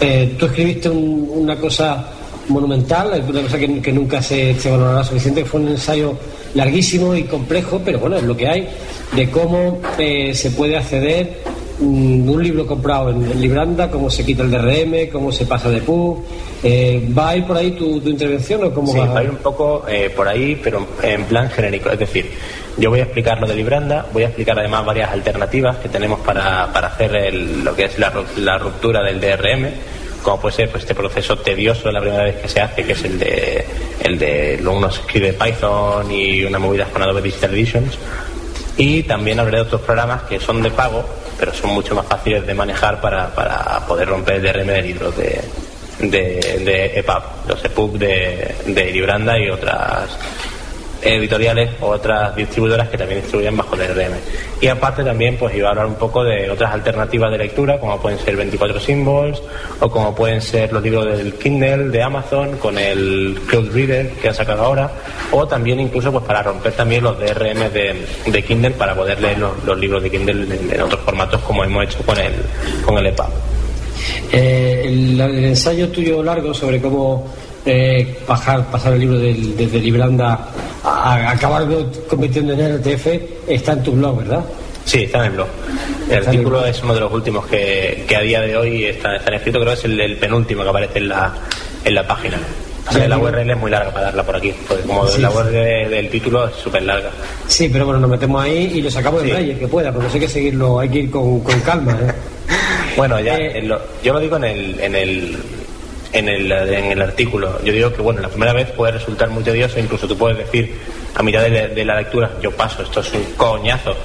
eh, tú escribiste una cosa monumental, una cosa que, nunca se, valorará suficiente, fue un ensayo larguísimo y complejo, pero bueno, es lo que hay, de cómo eh, se puede acceder un libro comprado en, Libranda, cómo se quita el DRM, cómo se pasa de PUB. Eh, ¿Va a ir por ahí tu, intervención o cómo sí, va? a ir un poco eh, por ahí, pero en plan genérico. Es decir, yo voy a explicar lo de Libranda, voy a explicar además varias alternativas que tenemos para, hacer lo que es la, ruptura del DRM, como puede ser pues, este proceso tedioso la primera vez que se hace, que es el de, el de uno escribe Python y una movida con Adobe Digital Editions. Y también hablaré de otros programas que son de pago, pero son mucho más fáciles de manejar para, para poder romper el DRM de libros de, de, EPUB, los EPUB de, de Libranda y otras editoriales o otras distribuidoras que también distribuyen bajo DRM. Y aparte también pues iba a hablar un poco de otras alternativas de lectura, como pueden ser 24 Symbols o como pueden ser los libros del Kindle de Amazon con el Cloud Reader que han sacado ahora, o también incluso pues para romper también los DRM de, Kindle para poder leer los, libros de Kindle en, otros formatos como hemos hecho con el, con el EPUB. Eh, el, ensayo tuyo largo sobre cómo eh, bajar, pasar el libro desde Libranda a, acabar convirtiendo en RTF está en tu blog, ¿verdad? Sí, está en el blog. El artículo es uno de los últimos que, a día de hoy está, está escrito, creo que es el, penúltimo que aparece en la, en la página. O sea, la URL es muy larga para darla por aquí, porque como Sí. la URL del título es súper larga. Sí, pero bueno, nos metemos ahí y lo sacamos en Sí. braille, que pueda, porque hay que seguirlo, hay que ir con, con calma. ¿eh? Bueno, ya, Eh, en lo- yo lo digo en el, en el en el, en el artículo. Yo digo que bueno, la primera vez puede resultar muy tedioso, incluso tú puedes decir a mitad de, la- de la lectura, yo paso, esto es un coñazo.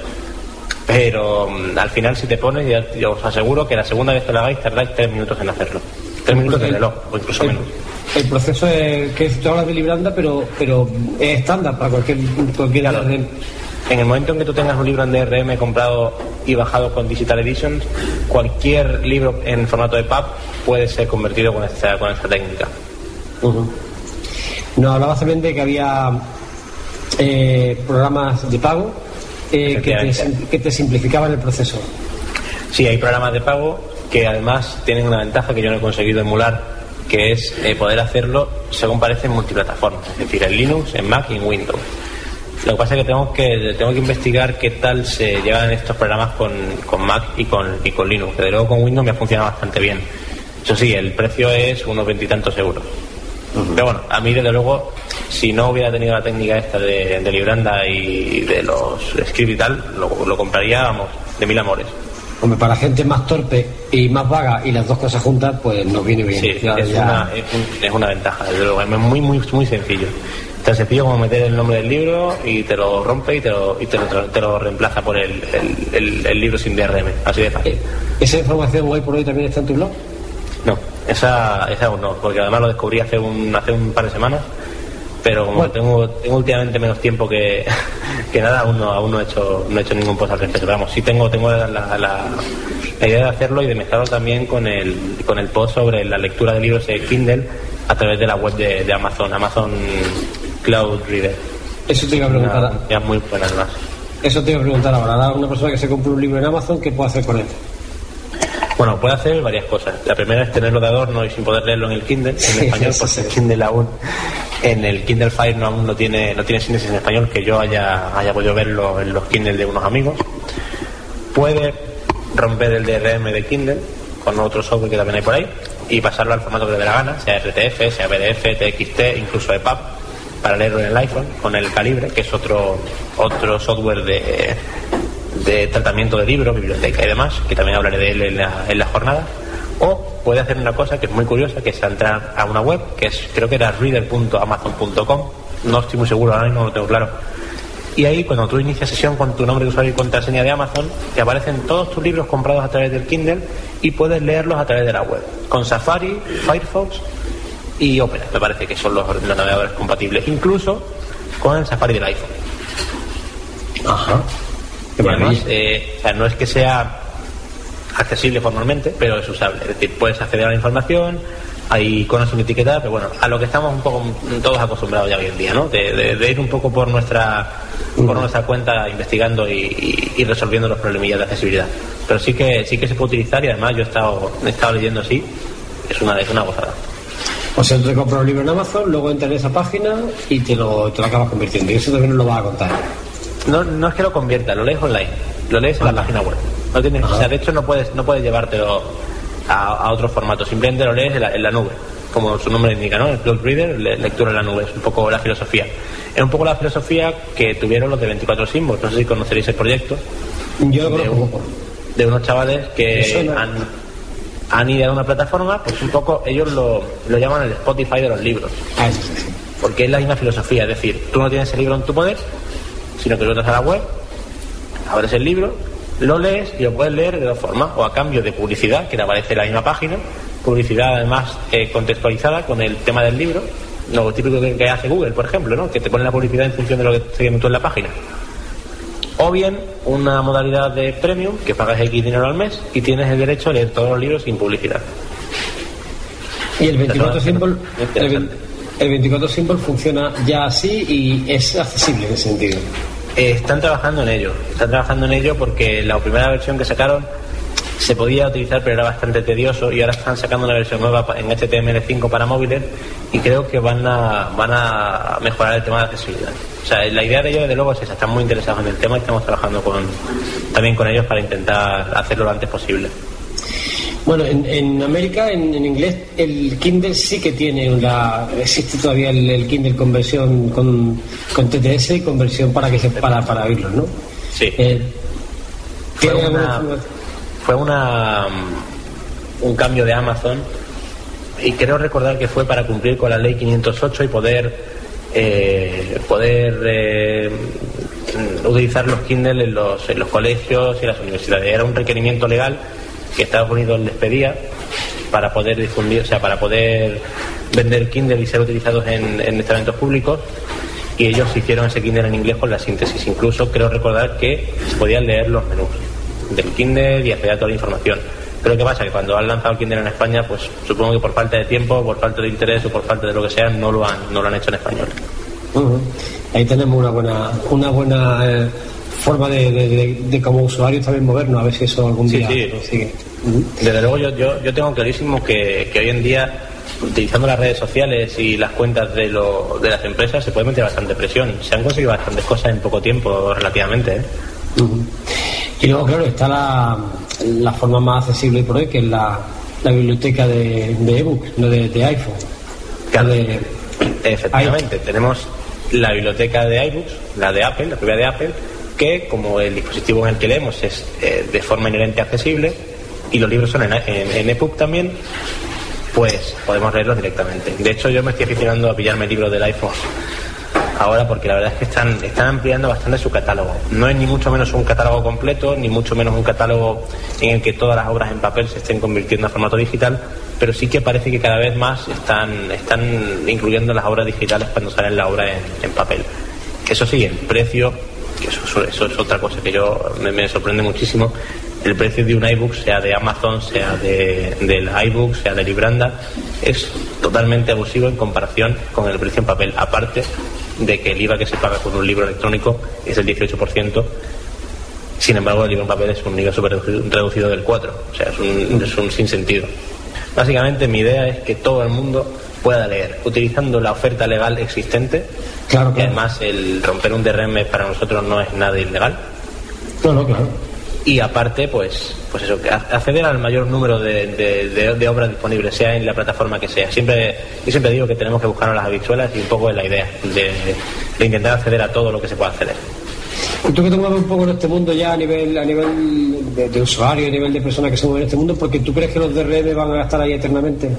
Pero mm, al final si te pones, ya, yo os aseguro que la segunda vez que lo hagáis tardáis tres minutos en hacerlo. Tres minutos de reloj, o incluso el, menos. el proceso es que tú hablas de Libranda, pero, pero es estándar para cualquier, cualquier Claro. En el momento en que tú tengas un libro en DRM comprado y bajado con Digital Editions, cualquier libro en formato de PUB puede ser convertido con esta, con esta técnica. Nos hablabas también de que había eh, programas de pago eh, que, te, que te simplificaban el proceso. Sí, hay programas de pago que además tienen una ventaja que yo no he conseguido emular, que es eh, poder hacerlo según parece en multiplataformas, es decir, en Linux, en Mac y en Windows. Lo que pasa es que tengo que, tengo que investigar qué tal se llevan estos programas con, con Mac y con, y con Linux, que de luego con Windows me ha funcionado bastante bien. Eso sí, el precio es unos veintitantos euros. Pero bueno, a mí desde luego, si no hubiera tenido la técnica esta de, de Libranda y de los scripts y tal, lo, lo compraría, vamos, de mil amores. Hombre, para gente más torpe y más vaga y las dos cosas juntas, pues nos viene bien. Sí, Ya- es, ya- Una, es, un- es una ventaja, desde luego. Es muy, muy, muy sencillo. Tan sencillo como meter el nombre del libro y te lo rompe y te lo, y te lo, te lo reemplaza por el, el- el- el libro sin DRM. Así de fácil. Eh, ¿Esa información hoy por hoy también está en tu blog? No, esa, esa aún no, porque además lo descubrí hace un, hace un par de semanas. Pero como Bueno. tengo, tengo últimamente menos tiempo que, [LAUGHS] que nada, aún no, aún no he hecho, no he hecho ningún post al respecto. Pero vamos, sí tengo, tengo la, la- la- la idea de hacerlo y de mezclarlo también con el, con el post sobre la lectura de libros en Kindle a través de la web de, de Amazon, Amazon Cloud Reader. Eso te iba a preguntar. Ya muy buena además. Eso te iba a preguntar ahora. Ahora, Una persona que se compra un libro en Amazon, ¿qué puede hacer con él? Bueno, puede hacer varias cosas. La primera es tenerlo de adorno y sin poder leerlo en el Kindle, en Sí, español, porque sí. el Kindle aún, en el Kindle Fire no, aún no tiene, no tiene síntesis en español que yo haya, haya podido verlo en los Kindle de unos amigos. Puede romper el DRM de Kindle con otro software que también hay por ahí y pasarlo al formato que le dé la gana, sea RTF, sea PDF, TXT, incluso EPUB, para leerlo en el iPhone con el Calibre, que es otro, otro software de, de tratamiento de libros, biblioteca y demás, que también hablaré de él en la, en la jornada. O puede hacer una cosa que es muy curiosa, que es entrar a una web, que es creo que era reader.amazon.com, no estoy muy seguro, ahora mismo no lo tengo claro. Y ahí cuando tú inicias sesión con tu nombre de usuario y contraseña de Amazon, te aparecen todos tus libros comprados a través del Kindle y puedes leerlos a través de la web. Con Safari, Firefox y Opera, me parece que son los, los navegadores compatibles, incluso con el Safari del iPhone. Ajá. Y además, eh, o sea, no es que sea accesible formalmente, pero es usable. Es decir, puedes acceder a la información, hay iconos sin etiquetar, pero bueno, a lo que estamos un poco todos acostumbrados ya hoy en día, ¿no? De, de- de ir un poco por nuestra por nuestra cuenta investigando y, y- y resolviendo los problemillas de accesibilidad. Pero sí que sí que se puede utilizar y además yo he estado, he estado leyendo así, es una, es una gozada. O sea, tú te compras un libro en Amazon, luego entras en esa página y te lo, te lo acabas convirtiendo. Y eso también nos lo vas a contar. No, no es que lo convierta, lo lees online, lo lees en la página web. No tienes, o sea, de hecho no puedes, no puedes llevártelo a, a otro formato, simplemente lo lees en la, en la nube, como su nombre indica, ¿no? El Cloud Reader, le- lectura en la nube, es un poco la filosofía. Es un poco la filosofía que tuvieron los de 24 Symbols, no sé si conoceréis el proyecto, Yo lo de, conozco un- de unos chavales que han, han ideado una plataforma, pues un poco, ellos lo, lo llaman el Spotify de los libros Ah, sí, sí, sí. porque es la misma filosofía, es decir, tú no tienes el libro en tu poder, sino que lo entras a la web, abres el libro, lo lees y lo puedes leer de dos formas, o a cambio de publicidad, que te aparece en la misma página, publicidad además eh, contextualizada con el tema del libro, lo típico que, que hace Google, por ejemplo, ¿no? que te pone la publicidad en función de lo que esté tú en la página. O bien una modalidad de premium, que pagas X dinero al mes y tienes el derecho a leer todos los libros sin publicidad. Y el 24 Eso- symbol, el, el 24 symbol funciona ya así y es accesible en ese sentido. Eh, están trabajando en ello, están trabajando en ello porque la primera versión que sacaron se podía utilizar pero era bastante tedioso y ahora están sacando una versión nueva en HTML5 para móviles y creo que van a, van a mejorar el tema de accesibilidad. O sea, la idea de ellos desde luego es esa, están muy interesados en el tema y estamos trabajando con, también con ellos para intentar hacerlo lo antes posible. Bueno, en, en América, en, en inglés, el Kindle sí que tiene la. Existe todavía el, el Kindle con versión con, con TTS y conversión para que se para para oírlo, ¿no? Sí. Eh, ¿tiene una, alguna- fue una mm, un cambio de Amazon y creo recordar que fue para cumplir con la ley 508 y poder eh, poder eh, utilizar los Kindle en los, en los colegios y las universidades. Era un requerimiento legal que Estados Unidos les pedía para poder difundir, o sea, para poder vender Kindle y ser utilizados en, en públicos y ellos hicieron ese Kindle en inglés con la síntesis. Incluso creo recordar que podían leer los menús del Kindle y acceder a toda la información. Pero ¿qué pasa? Que cuando han lanzado el Kindle en España, pues supongo que por falta de tiempo, por falta de interés o por falta de lo que sea, no lo han, no lo han hecho en español. Ujú. Ahí tenemos una buena, una buena eh, forma de, de- de- de como usuarios también movernos, a ver si eso algún Sí, día sí. sigue. Desde luego yo, yo, yo tengo clarísimo que, que hoy en día, utilizando las redes sociales y las cuentas de, lo- de las empresas, se puede meter bastante presión. Se han conseguido bastantes cosas en poco tiempo, relativamente. ¿eh? Y luego, claro, está la, la forma más accesible por hoy, que es la, la biblioteca de, de ebook, no de, de iPhone. Claro. De- Efectivamente, tenemos la biblioteca de iBooks, la de Apple, la propia de Apple, que como el dispositivo en el que leemos es eh, de forma inherente accesible y los libros son en, en, en EPUB también, pues podemos leerlos directamente. De hecho, yo me estoy aficionando a pillarme libros del iPhone ahora porque la verdad es que están, están ampliando bastante su catálogo. No es ni mucho menos un catálogo completo, ni mucho menos un catálogo en el que todas las obras en papel se estén convirtiendo a formato digital, pero sí que parece que cada vez más están, están incluyendo las obras digitales cuando salen la obra en, papel. Eso sí, el precio, que eso, eso- eso es otra cosa que yo me, me sorprende muchísimo, el precio de un iBook, sea de Amazon, sea de, del iBook, sea de Libranda, es totalmente abusivo en comparación con el precio en papel. Aparte de que el IVA que se paga con un libro electrónico es el 18%, sin embargo el libro en papel es un IVA súper reducido, del 4%, o sea, es un, es un sinsentido. Básicamente mi idea es que todo el mundo pueda leer, utilizando la oferta legal existente, Claro, y claro. además el romper un DRM para nosotros no es nada ilegal, No, no, claro. Y aparte, pues, pues eso, acceder al mayor número de, de- de- de obras disponibles, sea en la plataforma que sea. Siempre, yo siempre digo que tenemos que buscarnos las habichuelas y un poco es la idea de, de intentar acceder a todo lo que se pueda acceder. Y tú que te mueves un poco en este mundo ya a nivel, a nivel de, de usuario, a nivel de personas que se mueven en este mundo, porque tú crees que los DRM van a estar ahí eternamente.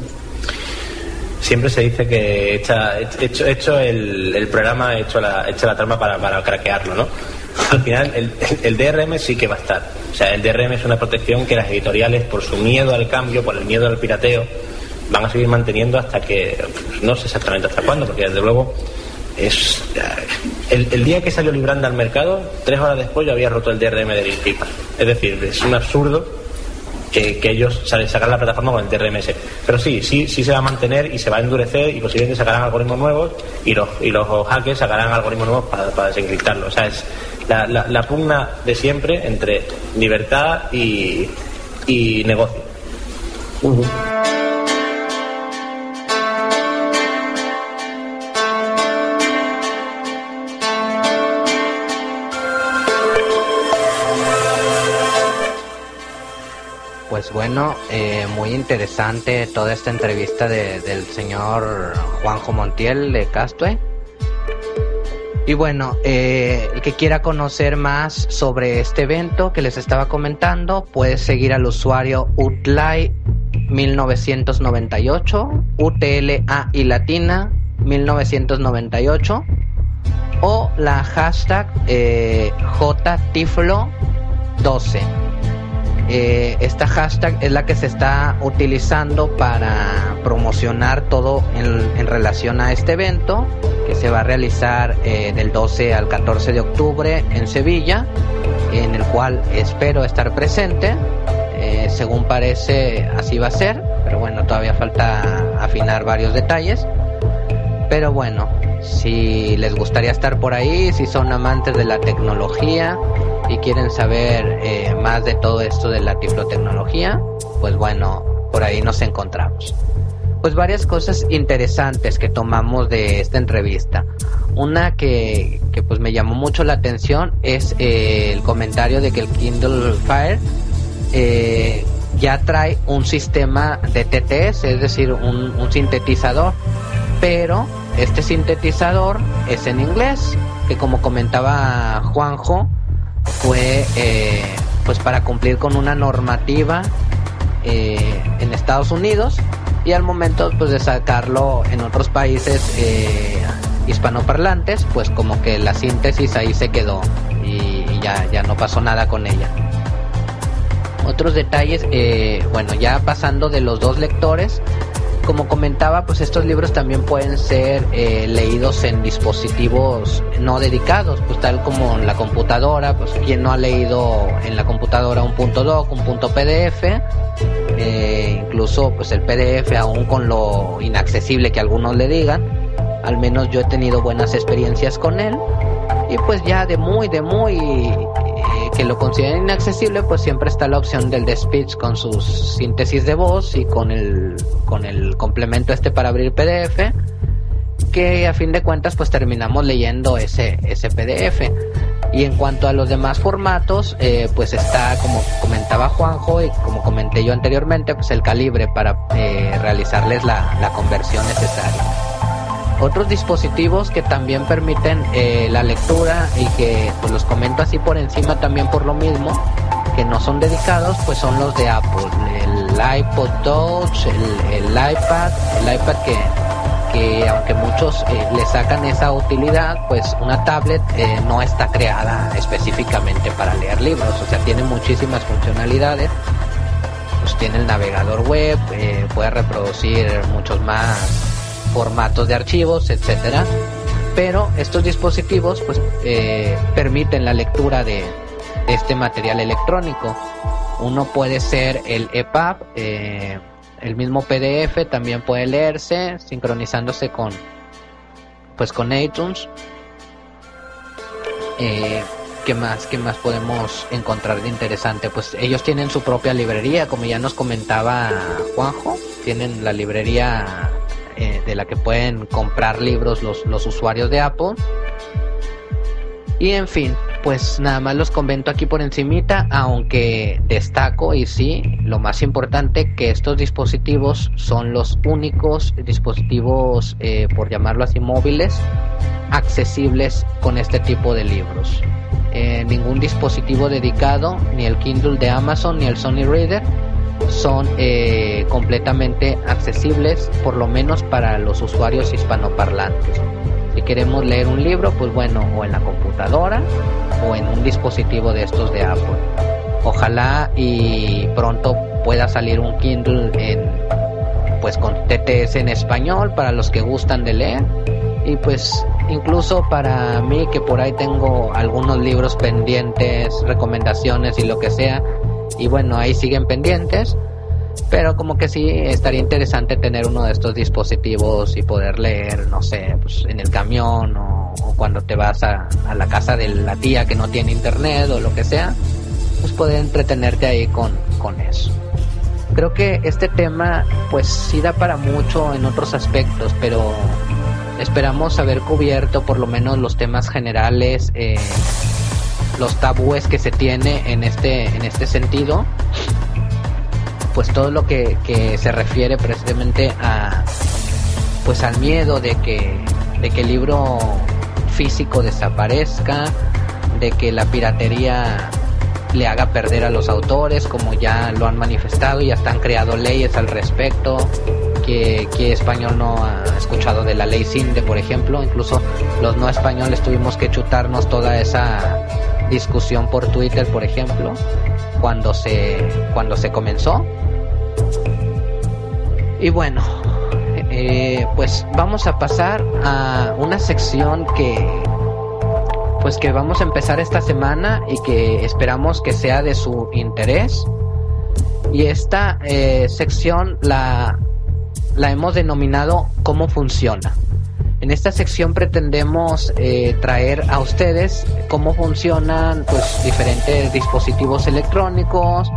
Siempre se dice que hecha, hecho, hecho el, el programa, hecho la, hecho la trama para, para craquearlo, ¿no? Al final, el, DRM sí que va a estar. O sea, el DRM es una protección que las editoriales, por su miedo al cambio, por el miedo al pirateo, van a seguir manteniendo hasta que, no sé exactamente hasta cuándo, porque desde luego es el, el día que salió Libranda al mercado, tres horas después yo había roto el DRM de Linkpipa. Es decir, es un absurdo que, que ellos sacan la plataforma con el DRMS. Pero sí, sí, sí se va a mantener y se va a endurecer y posiblemente sacarán algoritmos nuevos y los, y los hackers sacarán algoritmos nuevos para, para desencriptarlo. O sea, es la, la- pugna de siempre entre libertad y, y negocio. Pues bueno, eh, muy interesante toda esta entrevista de- del señor Juanjo Montiel de Castue. Y bueno, eh, el que quiera conocer más sobre este evento que les estaba comentando, puede seguir al usuario Utlay 1998, UTLA y latina 1998 o la hashtag eh, JTiflo12. Eh, esta hashtag es la que se está utilizando para promocionar todo en, relación a este evento que se va a realizar eh, del 12 al 14 de octubre en Sevilla, en el cual espero estar presente. Eh, según parece, así va a ser, pero bueno, todavía falta afinar varios detalles. Pero bueno, si les gustaría estar por ahí, si son amantes de la tecnología y quieren saber eh, más de todo esto de la tiflotecnología, pues bueno, por ahí nos encontramos. Pues varias cosas interesantes que tomamos de esta entrevista. Una que, que pues me llamó mucho la atención es eh, el comentario de que el Kindle Fire eh, ya trae un sistema de TTS, es decir, un, sintetizador, pero este sintetizador es en inglés, que como comentaba Juanjo, fue eh, pues para cumplir con una normativa eh, en Estados Unidos y al momento pues de sacarlo en otros países eh, hispanoparlantes pues como que la síntesis ahí se quedó y, y ya, ya no pasó nada con ella otros detalles eh, bueno ya pasando de los dos lectores como comentaba, pues estos libros también pueden ser eh, leídos en dispositivos no dedicados, pues tal como en la computadora, pues quien no ha leído en la computadora un punto doc, un punto PDF, eh, incluso pues el PDF aún con lo inaccesible que algunos le digan, al menos yo he tenido buenas experiencias con él y pues ya de muy, de muy que lo consideren inaccesible, pues siempre está la opción del de speech con sus síntesis de voz y con el, con el complemento este para abrir PDF, que a fin de cuentas pues terminamos leyendo ese, ese PDF. Y en cuanto a los demás formatos, eh, pues está, como comentaba Juanjo y como comenté yo anteriormente, pues el calibre para eh, realizarles la, la conversión necesaria. Otros dispositivos que también permiten eh, la lectura y que pues los comento así por encima también por lo mismo, que no son dedicados, pues son los de Apple, el iPod Touch, el, iPad, el iPad que, que aunque muchos eh, le sacan esa utilidad, pues una tablet eh, no está creada específicamente para leer libros, o sea, tiene muchísimas funcionalidades. Pues tiene el navegador web, eh, puede reproducir muchos más formatos de archivos, etcétera. Pero estos dispositivos pues eh, permiten la lectura de, este material electrónico. Uno puede ser el EPUB, eh, el mismo PDF también puede leerse sincronizándose con pues con iTunes. Eh, ¿Qué más? ¿Qué más podemos encontrar de interesante? Pues ellos tienen su propia librería, como ya nos comentaba Juanjo, tienen la librería eh, de la que pueden comprar libros los, los usuarios de Apple. Y en fin, pues nada más los comento aquí por encimita, aunque destaco y sí, lo más importante que estos dispositivos son los únicos dispositivos, eh, por llamarlo así, móviles, accesibles con este tipo de libros. Eh, ningún dispositivo dedicado, ni el Kindle de Amazon, ni el Sony Reader, son eh, completamente accesibles, por lo menos para los usuarios hispanoparlantes. Si queremos leer un libro, pues bueno, o en la computadora o en un dispositivo de estos de Apple. Ojalá y pronto pueda salir un Kindle en pues con TTS en español para los que gustan de leer y pues incluso para mí que por ahí tengo algunos libros pendientes, recomendaciones y lo que sea, y bueno, ahí siguen pendientes, pero como que sí estaría interesante tener uno de estos dispositivos y poder leer, no sé, pues en el camión o, o cuando te vas a, a, la casa de la tía que no tiene internet o lo que sea, pues poder entretenerte ahí con, con eso. Creo que este tema pues sí da para mucho en otros aspectos, pero esperamos haber cubierto por lo menos los temas generales, eh, los tabúes que se tiene en este, en este sentido, pues todo lo que, se refiere precisamente a pues al miedo de que, de que el libro físico desaparezca, de que la piratería le haga perder a los autores, como ya lo han manifestado y hasta han creado leyes al respecto, que, español no ha escuchado de la ley CINDE, por ejemplo, incluso los no españoles tuvimos que chutarnos toda esa discusión por Twitter, por ejemplo, cuando se, cuando se comenzó. Y bueno, eh, pues vamos a pasar a una sección que pues que vamos a empezar esta semana y que esperamos que sea de su interés. Y esta eh, sección la, la hemos denominado ¿Cómo funciona? En esta sección pretendemos eh, traer a ustedes cómo funcionan pues, diferentes dispositivos electrónicos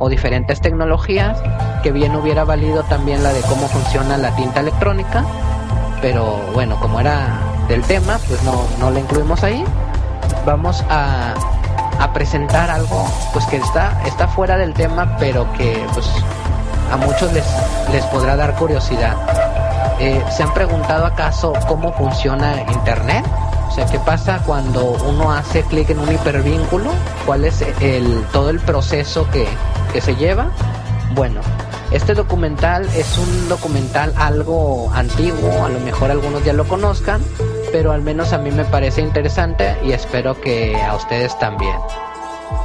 o diferentes tecnologías, que bien hubiera valido también la de cómo funciona la tinta electrónica, pero bueno, como era del tema, pues no, no la incluimos ahí. Vamos a, a presentar algo pues que está, está fuera del tema, pero que pues a muchos les, les podrá dar curiosidad. Eh, ¿Se han preguntado acaso cómo funciona Internet? O sea, ¿qué pasa cuando uno hace clic en un hipervínculo? ¿Cuál es el, todo el proceso que, que se lleva? Bueno, este documental es un documental algo antiguo, a lo mejor algunos ya lo conozcan, pero al menos a mí me parece interesante y espero que a ustedes también.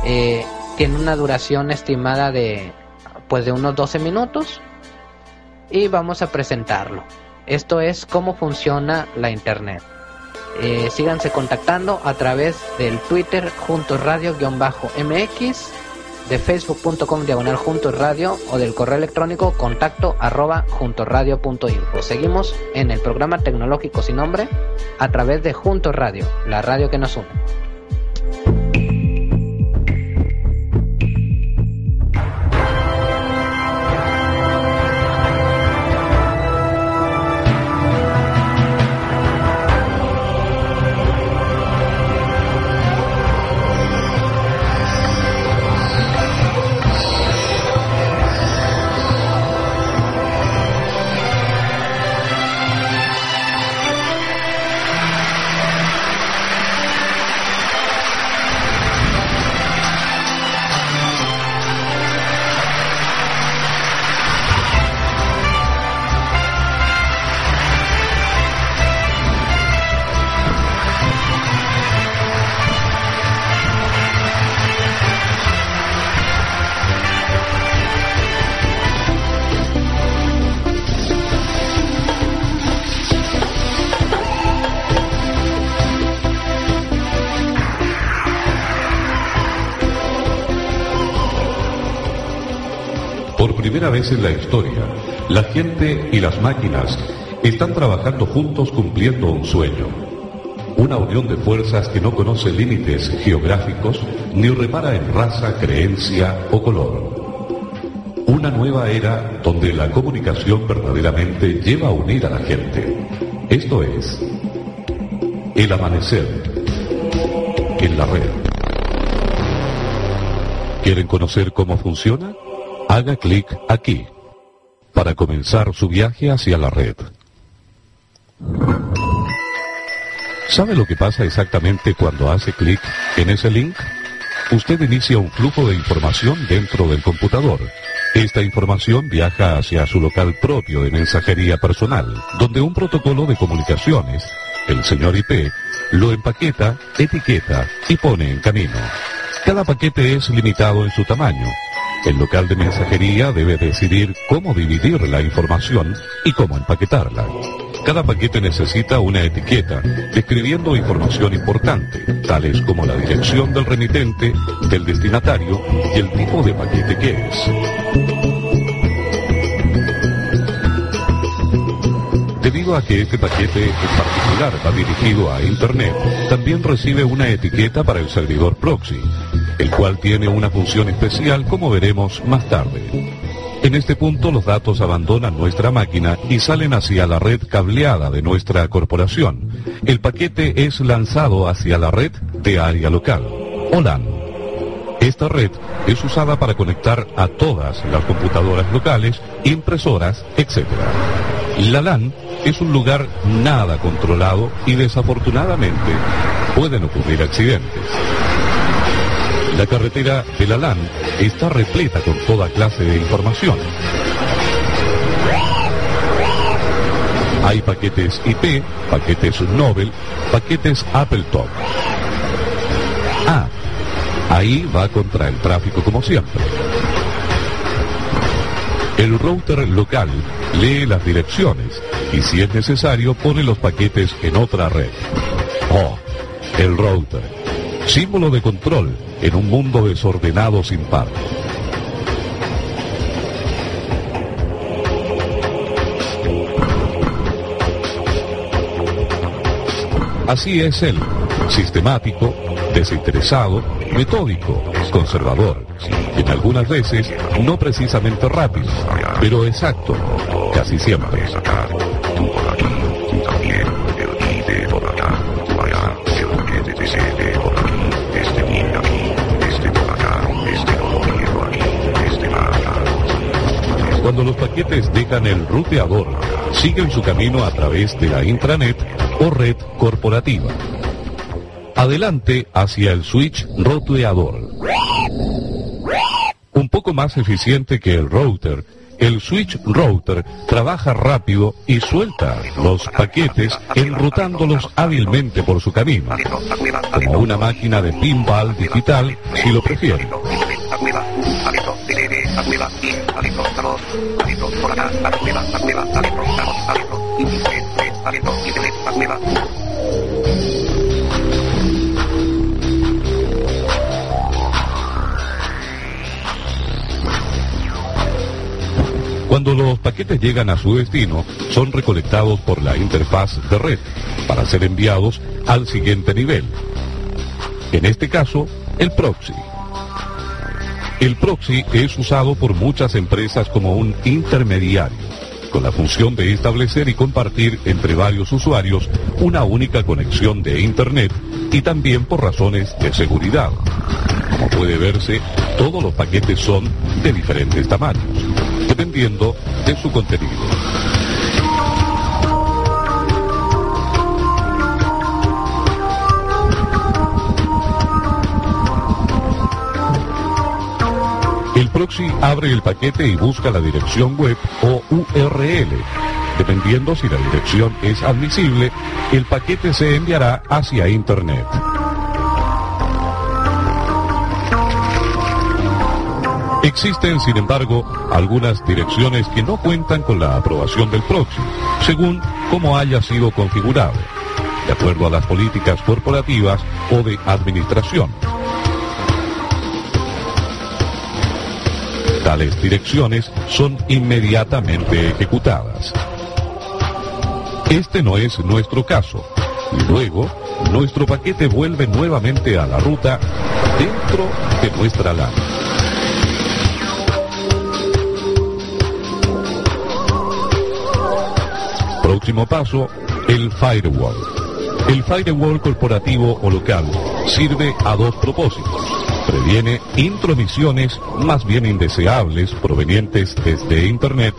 Eh, tiene una duración estimada de de unos 12 minutos y vamos a presentarlo. Esto es cómo funciona la internet. Eh, síganse contactando a través del Twitter juntos radio-mx, de facebook.com diagonal juntos radio o del correo electrónico contacto arroba Seguimos en el programa tecnológico sin nombre a través de Juntos Radio, la radio que nos une. En la historia, la gente y las máquinas están trabajando juntos cumpliendo un sueño. Una unión de fuerzas que no conoce límites geográficos ni repara en raza, creencia o color. Una nueva era donde la comunicación verdaderamente lleva a unir a la gente. Esto es el amanecer en la red. ¿Quieren conocer cómo funciona? Haga clic aquí para comenzar su viaje hacia la red. ¿Sabe lo que pasa exactamente cuando hace clic en ese link? Usted inicia un flujo de información dentro del computador. Esta información viaja hacia su local propio de mensajería personal, donde un protocolo de comunicaciones, el señor IP, lo empaqueta, etiqueta y pone en camino. Cada paquete es limitado en su tamaño, el local de mensajería debe decidir cómo dividir la información y cómo empaquetarla. Cada paquete necesita una etiqueta describiendo información importante, tales como la dirección del remitente, del destinatario y el tipo de paquete que es. Debido a que este paquete en particular va dirigido a Internet, también recibe una etiqueta para el servidor proxy, el cual tiene una función especial como veremos más tarde. En este punto los datos abandonan nuestra máquina y salen hacia la red cableada de nuestra corporación. El paquete es lanzado hacia la red de área local, o LAN. Esta red es usada para conectar a todas las computadoras locales, impresoras, etc. La LAN es un lugar nada controlado y desafortunadamente pueden ocurrir accidentes. La carretera de la LAN está repleta con toda clase de información. Hay paquetes IP, paquetes Nobel, paquetes Appletop. Ah, ahí va contra el tráfico como siempre. El router local lee las direcciones y si es necesario pone los paquetes en otra red. Oh, el router. Símbolo de control en un mundo desordenado sin par. Así es él, sistemático, desinteresado, metódico, conservador, en algunas veces no precisamente rápido, pero exacto, casi siempre. Paquetes dejan el ruteador, siguen su camino a través de la intranet o red corporativa. Adelante hacia el switch ruteador. Un poco más eficiente que el router, el switch router trabaja rápido y suelta los paquetes enrutándolos hábilmente por su camino, como una máquina de pinball digital si lo Cuando los paquetes llegan a su destino, son recolectados por la interfaz de red para ser enviados al siguiente nivel. En este caso, el proxy. El proxy es usado por muchas empresas como un intermediario, con la función de establecer y compartir entre varios usuarios una única conexión de Internet y también por razones de seguridad. Como puede verse, todos los paquetes son de diferentes tamaños, dependiendo de su contenido. Proxy abre el paquete y busca la dirección web o URL. Dependiendo si la dirección es admisible, el paquete se enviará hacia Internet. Existen, sin embargo, algunas direcciones que no cuentan con la aprobación del proxy, según cómo haya sido configurado, de acuerdo a las políticas corporativas o de administración. Tales direcciones son inmediatamente ejecutadas. Este no es nuestro caso. Luego, nuestro paquete vuelve nuevamente a la ruta dentro de nuestra LAN. Próximo paso, el firewall. El firewall corporativo o local sirve a dos propósitos. Previene intromisiones más bien indeseables provenientes desde Internet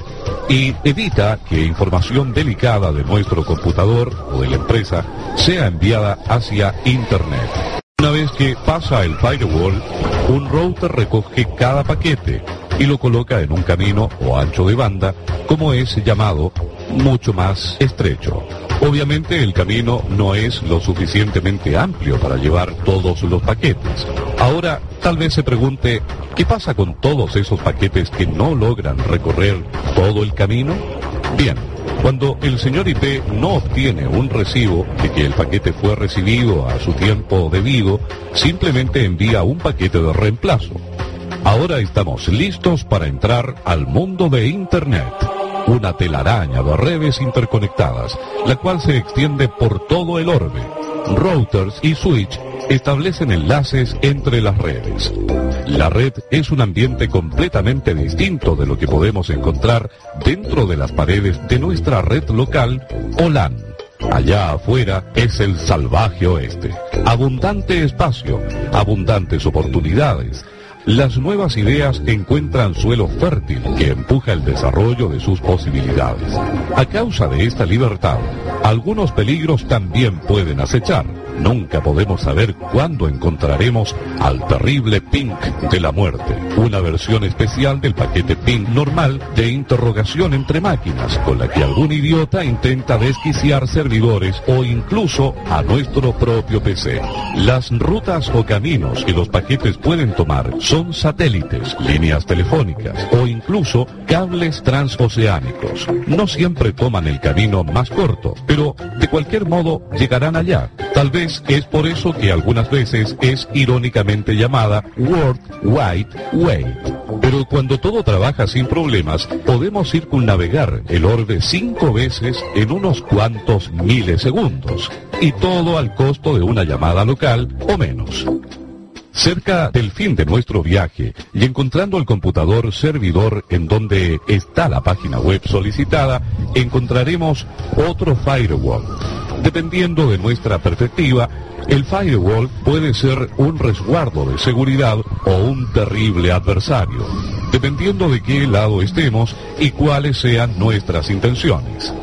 y evita que información delicada de nuestro computador o de la empresa sea enviada hacia Internet. Una vez que pasa el firewall, un router recoge cada paquete y lo coloca en un camino o ancho de banda, como es llamado, mucho más estrecho. Obviamente el camino no es lo suficientemente amplio para llevar todos los paquetes. Ahora tal vez se pregunte, ¿qué pasa con todos esos paquetes que no logran recorrer todo el camino? Bien, cuando el señor IP no obtiene un recibo de que el paquete fue recibido a su tiempo debido, simplemente envía un paquete de reemplazo. Ahora estamos listos para entrar al mundo de Internet una telaraña de redes interconectadas, la cual se extiende por todo el orbe. Routers y switch establecen enlaces entre las redes. La red es un ambiente completamente distinto de lo que podemos encontrar dentro de las paredes de nuestra red local o LAN. Allá afuera es el salvaje oeste. Abundante espacio, abundantes oportunidades, las nuevas ideas encuentran suelo fértil que empuja el desarrollo de sus posibilidades. A causa de esta libertad, algunos peligros también pueden acechar. Nunca podemos saber cuándo encontraremos al terrible Pink de la muerte, una versión especial del paquete Pink normal de interrogación entre máquinas, con la que algún idiota intenta desquiciar servidores o incluso a nuestro propio PC. Las rutas o caminos que los paquetes pueden tomar son satélites, líneas telefónicas o incluso cables transoceánicos. No siempre toman el camino más corto, pero de cualquier modo llegarán allá. Tal vez es por eso que algunas veces es irónicamente llamada World Wide Way. Pero cuando todo trabaja sin problemas, podemos circunnavegar el orbe cinco veces en unos cuantos milisegundos. Y todo al costo de una llamada local o menos. Cerca del fin de nuestro viaje y encontrando el computador servidor en donde está la página web solicitada, encontraremos otro firewall. Dependiendo de nuestra perspectiva, el firewall puede ser un resguardo de seguridad o un terrible adversario. dependiendo de qué lado estemos y cuáles sean nuestras intenciones.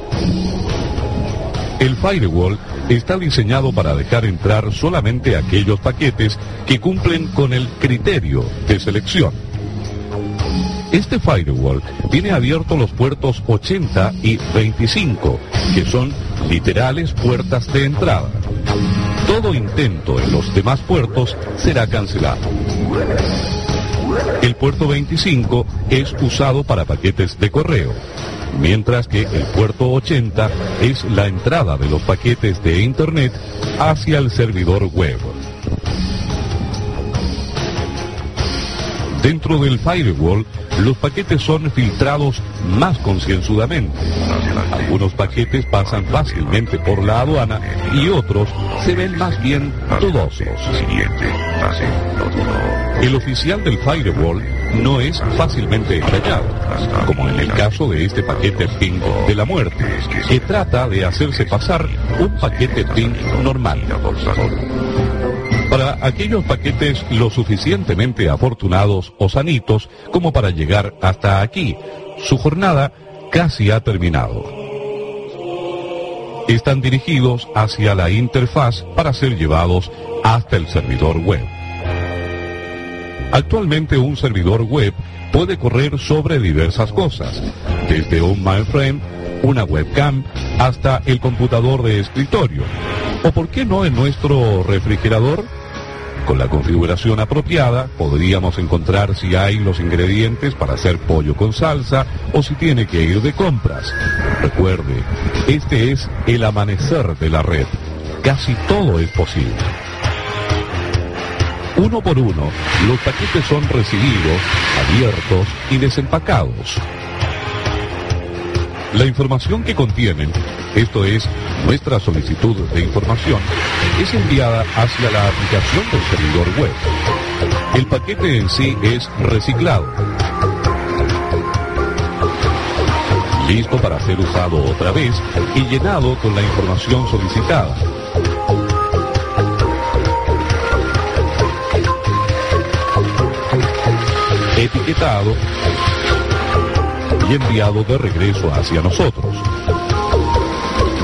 El firewall está diseñado para dejar entrar solamente aquellos paquetes que cumplen con el criterio de selección. Este firewall tiene abiertos los puertos 80 y 25, que son literales puertas de entrada. Todo intento en los demás puertos será cancelado. El puerto 25 es usado para paquetes de correo, mientras que el puerto 80 es la entrada de los paquetes de Internet hacia el servidor web. Dentro del firewall, los paquetes son filtrados más concienzudamente. Algunos paquetes pasan fácilmente por la aduana y otros se ven más bien dudosos. El oficial del firewall no es fácilmente engañado, como en el caso de este paquete ping de la muerte, que trata de hacerse pasar un paquete ping normal. Para aquellos paquetes lo suficientemente afortunados o sanitos como para llegar hasta aquí, su jornada casi ha terminado. Están dirigidos hacia la interfaz para ser llevados hasta el servidor web. Actualmente un servidor web puede correr sobre diversas cosas, desde un mainframe, una webcam, hasta el computador de escritorio. ¿O por qué no en nuestro refrigerador? Con la configuración apropiada podríamos encontrar si hay los ingredientes para hacer pollo con salsa o si tiene que ir de compras. Recuerde, este es el amanecer de la red. Casi todo es posible. Uno por uno, los paquetes son recibidos, abiertos y desempacados. La información que contienen, esto es, nuestra solicitud de información, es enviada hacia la aplicación del servidor web. El paquete en sí es reciclado. Listo para ser usado otra vez y llenado con la información solicitada. Etiquetado y enviado de regreso hacia nosotros.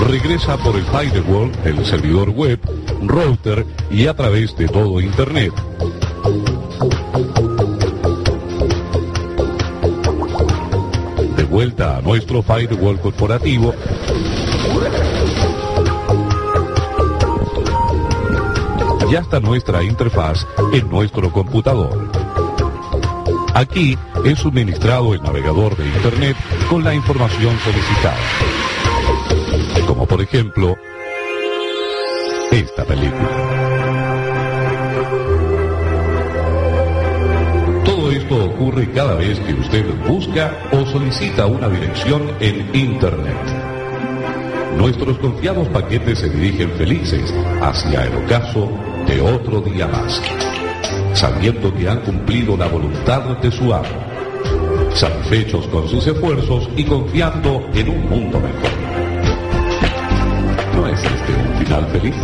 Regresa por el firewall, el servidor web, router y a través de todo Internet. De vuelta a nuestro firewall corporativo, ya está nuestra interfaz en nuestro computador. Aquí es suministrado el navegador de Internet con la información solicitada. Como por ejemplo, esta película. Todo esto ocurre cada vez que usted busca o solicita una dirección en Internet. Nuestros confiados paquetes se dirigen felices hacia el ocaso de otro día más, sabiendo que han cumplido la voluntad de su amo satisfechos con sus esfuerzos y confiando en un mundo mejor. ¿No es este un final feliz?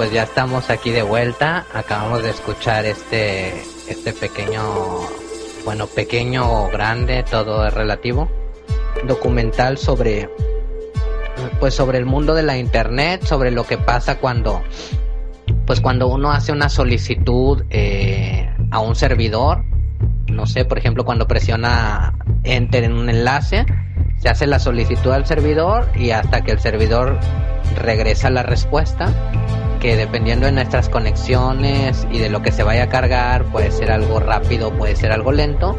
Pues ya estamos aquí de vuelta. Acabamos de escuchar este este pequeño, bueno, pequeño o grande, todo es relativo, documental sobre, pues sobre el mundo de la internet, sobre lo que pasa cuando, pues cuando uno hace una solicitud eh, a un servidor, no sé, por ejemplo, cuando presiona enter en un enlace, se hace la solicitud al servidor y hasta que el servidor regresa la respuesta que dependiendo de nuestras conexiones y de lo que se vaya a cargar, puede ser algo rápido, puede ser algo lento,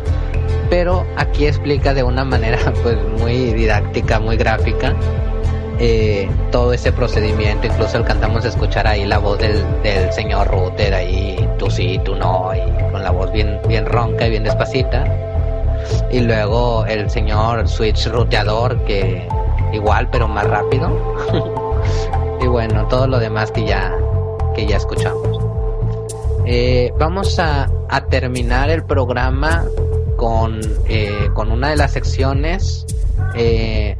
pero aquí explica de una manera [LAUGHS] pues muy didáctica, muy gráfica, eh, todo ese procedimiento, incluso alcanzamos a escuchar ahí la voz del, del señor router ahí, tú sí, tú no, y con la voz bien, bien ronca y bien despacita. Y luego el señor switch ruteador que igual pero más rápido. [LAUGHS] y bueno, todo lo demás que ya, que ya escuchamos. Eh, vamos a, a terminar el programa con, eh, con una de las secciones eh,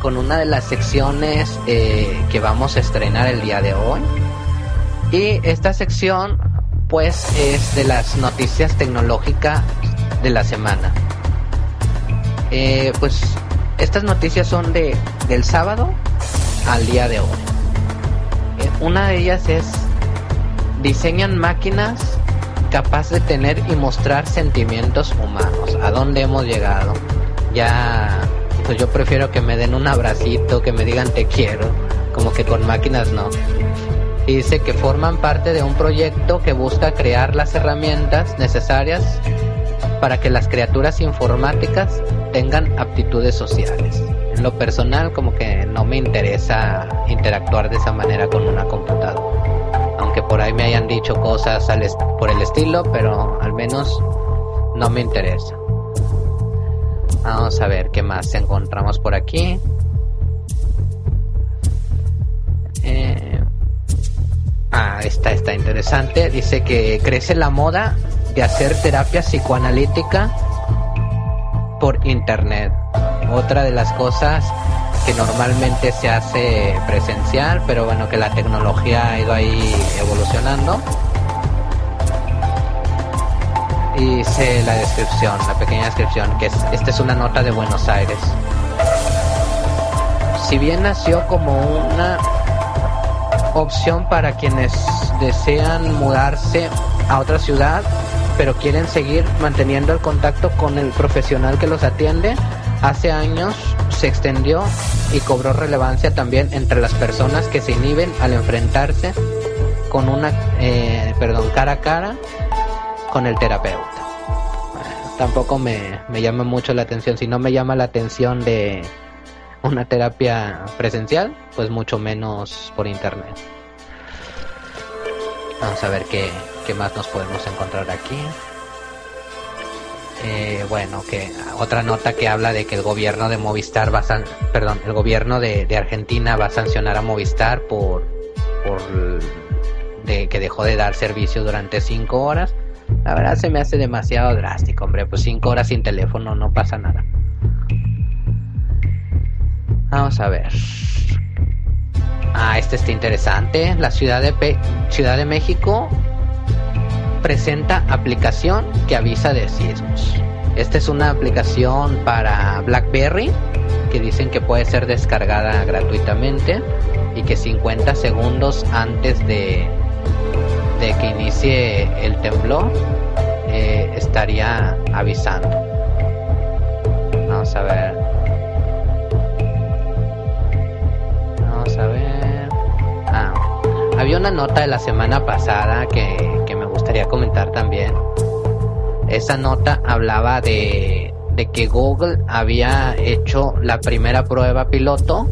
con una de las secciones que vamos a estrenar el día de hoy. Y esta sección pues es de las noticias tecnológicas de la semana. Eh, pues estas noticias son de del sábado al día de hoy. Eh, una de ellas es diseñan máquinas capaz de tener y mostrar sentimientos humanos. ¿A dónde hemos llegado? Ya pues yo prefiero que me den un abracito, que me digan te quiero, como que con máquinas no. Dice que forman parte de un proyecto que busca crear las herramientas necesarias para que las criaturas informáticas tengan aptitudes sociales. En lo personal como que no me interesa interactuar de esa manera con una computadora. Aunque por ahí me hayan dicho cosas por el estilo, pero al menos no me interesa. Vamos a ver qué más encontramos por aquí. Ah, esta está interesante. Dice que crece la moda de hacer terapia psicoanalítica por internet. Otra de las cosas que normalmente se hace presencial, pero bueno, que la tecnología ha ido ahí evolucionando y dice la descripción, la pequeña descripción, que es, esta es una nota de Buenos Aires. Si bien nació como una opción para quienes desean mudarse a otra ciudad, pero quieren seguir manteniendo el contacto con el profesional que los atiende, hace años se extendió y cobró relevancia también entre las personas que se inhiben al enfrentarse con una, eh, perdón, cara a cara con el terapeuta. tampoco me, me llama mucho la atención. Si no me llama la atención de una terapia presencial, pues mucho menos por internet. Vamos a ver qué, qué más nos podemos encontrar aquí. Eh, bueno, que otra nota que habla de que el gobierno de Movistar va a perdón, el gobierno de, de, Argentina va a sancionar a Movistar por, por de que dejó de dar servicio durante cinco horas. La verdad se me hace demasiado drástico, hombre. Pues cinco horas sin teléfono no pasa nada. Vamos a ver. Ah, este está interesante. La Ciudad de, Pe Ciudad de México presenta aplicación que avisa de sismos. Esta es una aplicación para BlackBerry que dicen que puede ser descargada gratuitamente y que 50 segundos antes de, de que inicie el temblor eh, estaría avisando. Vamos a ver. Vamos a ver. Ah, había una nota de la semana pasada que, que me gustaría comentar también. Esa nota hablaba de, de que Google había hecho la primera prueba piloto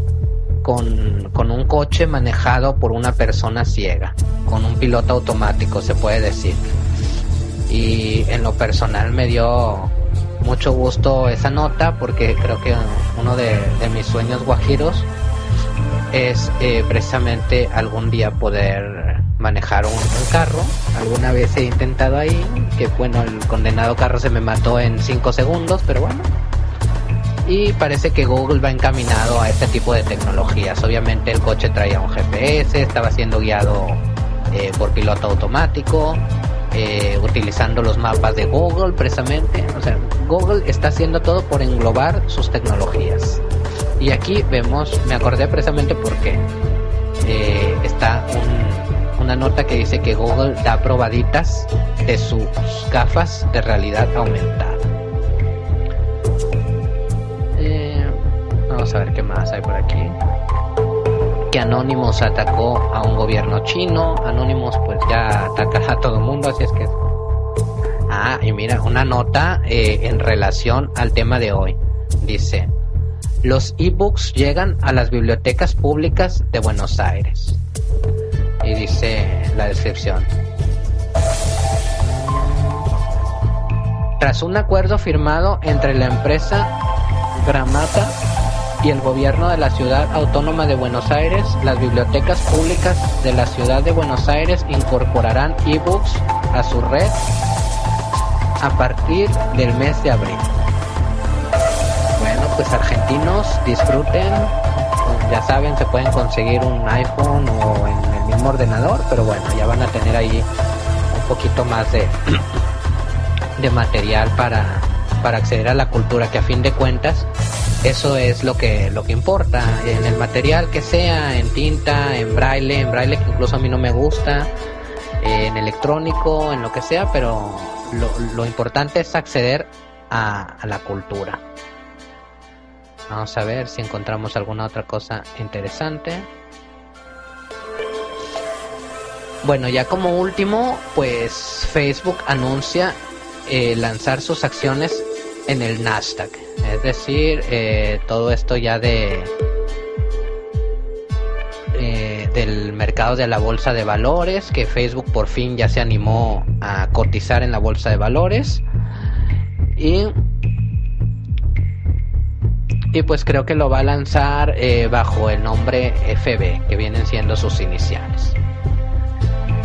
con, con, un coche manejado por una persona ciega, con un piloto automático, se puede decir. Y en lo personal me dio mucho gusto esa nota porque creo que uno de, de mis sueños guajiros es eh, precisamente algún día poder manejar un, carro. Alguna vez he intentado ahí, que bueno, el condenado carro se me mató en 5 segundos, pero bueno, y parece que Google va encaminado a este tipo de tecnologías. Obviamente el coche traía un GPS, estaba siendo guiado eh, por piloto automático, eh, utilizando los mapas de Google precisamente. O sea, Google está haciendo todo por englobar sus tecnologías. Y aquí vemos, me acordé precisamente porque eh, está un, una nota que dice que Google da probaditas de sus gafas de realidad aumentada. Vamos a ver qué más hay por aquí. Que Anonymous atacó a un gobierno chino. Anonymous pues ya ataca a todo el mundo, así es que... Ah, y mira, una nota eh, en relación al tema de hoy. Dice, los ebooks llegan a las bibliotecas públicas de Buenos Aires. Y dice la descripción. Tras un acuerdo firmado entre la empresa Gramata y el gobierno de la ciudad autónoma de Buenos Aires, las bibliotecas públicas de la ciudad de Buenos Aires incorporarán ebooks a su red a partir del mes de abril. Pues argentinos, disfruten. Ya saben, se pueden conseguir un iPhone o en el mismo ordenador, pero bueno, ya van a tener ahí un poquito más de, [CLEARS THROAT] de material para, para acceder a la cultura, que a fin de cuentas eso es lo que lo que importa en el material que sea en tinta en braille en braille que incluso a mí no me gusta en electrónico en lo que sea pero lo, importante es acceder a la cultura vamos a ver si encontramos alguna otra cosa interesante bueno ya como último pues Facebook anuncia eh, lanzar sus acciones en el Nasdaq. Es decir, eh, todo esto ya de eh, del mercado de la bolsa de valores, que Facebook por fin ya se animó a cotizar en la bolsa de valores. Y, y pues creo que lo va a lanzar eh, bajo el nombre FB, que vienen siendo sus iniciales.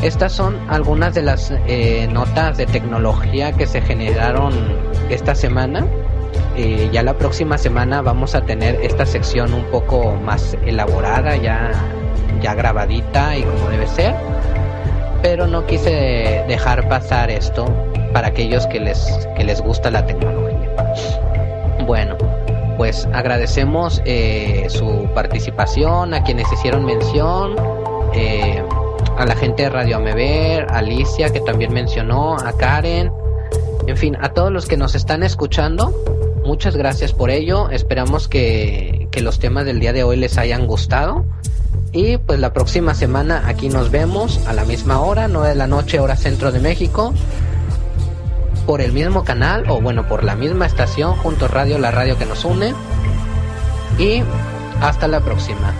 Estas son algunas de las eh, notas de tecnología que se generaron esta semana. Eh, ya la próxima semana vamos a tener esta sección un poco más elaborada, ya, ya grabadita y como debe ser. Pero no quise dejar pasar esto para aquellos que les, que les gusta la tecnología. Bueno, pues agradecemos eh, su participación, a quienes hicieron mención. Eh, a la gente de Radio Amever, a Alicia que también mencionó, a Karen, en fin, a todos los que nos están escuchando, muchas gracias por ello, esperamos que, que los temas del día de hoy les hayan gustado y pues la próxima semana aquí nos vemos a la misma hora, 9 de la noche hora centro de México, por el mismo canal o bueno, por la misma estación junto Radio, la radio que nos une y hasta la próxima.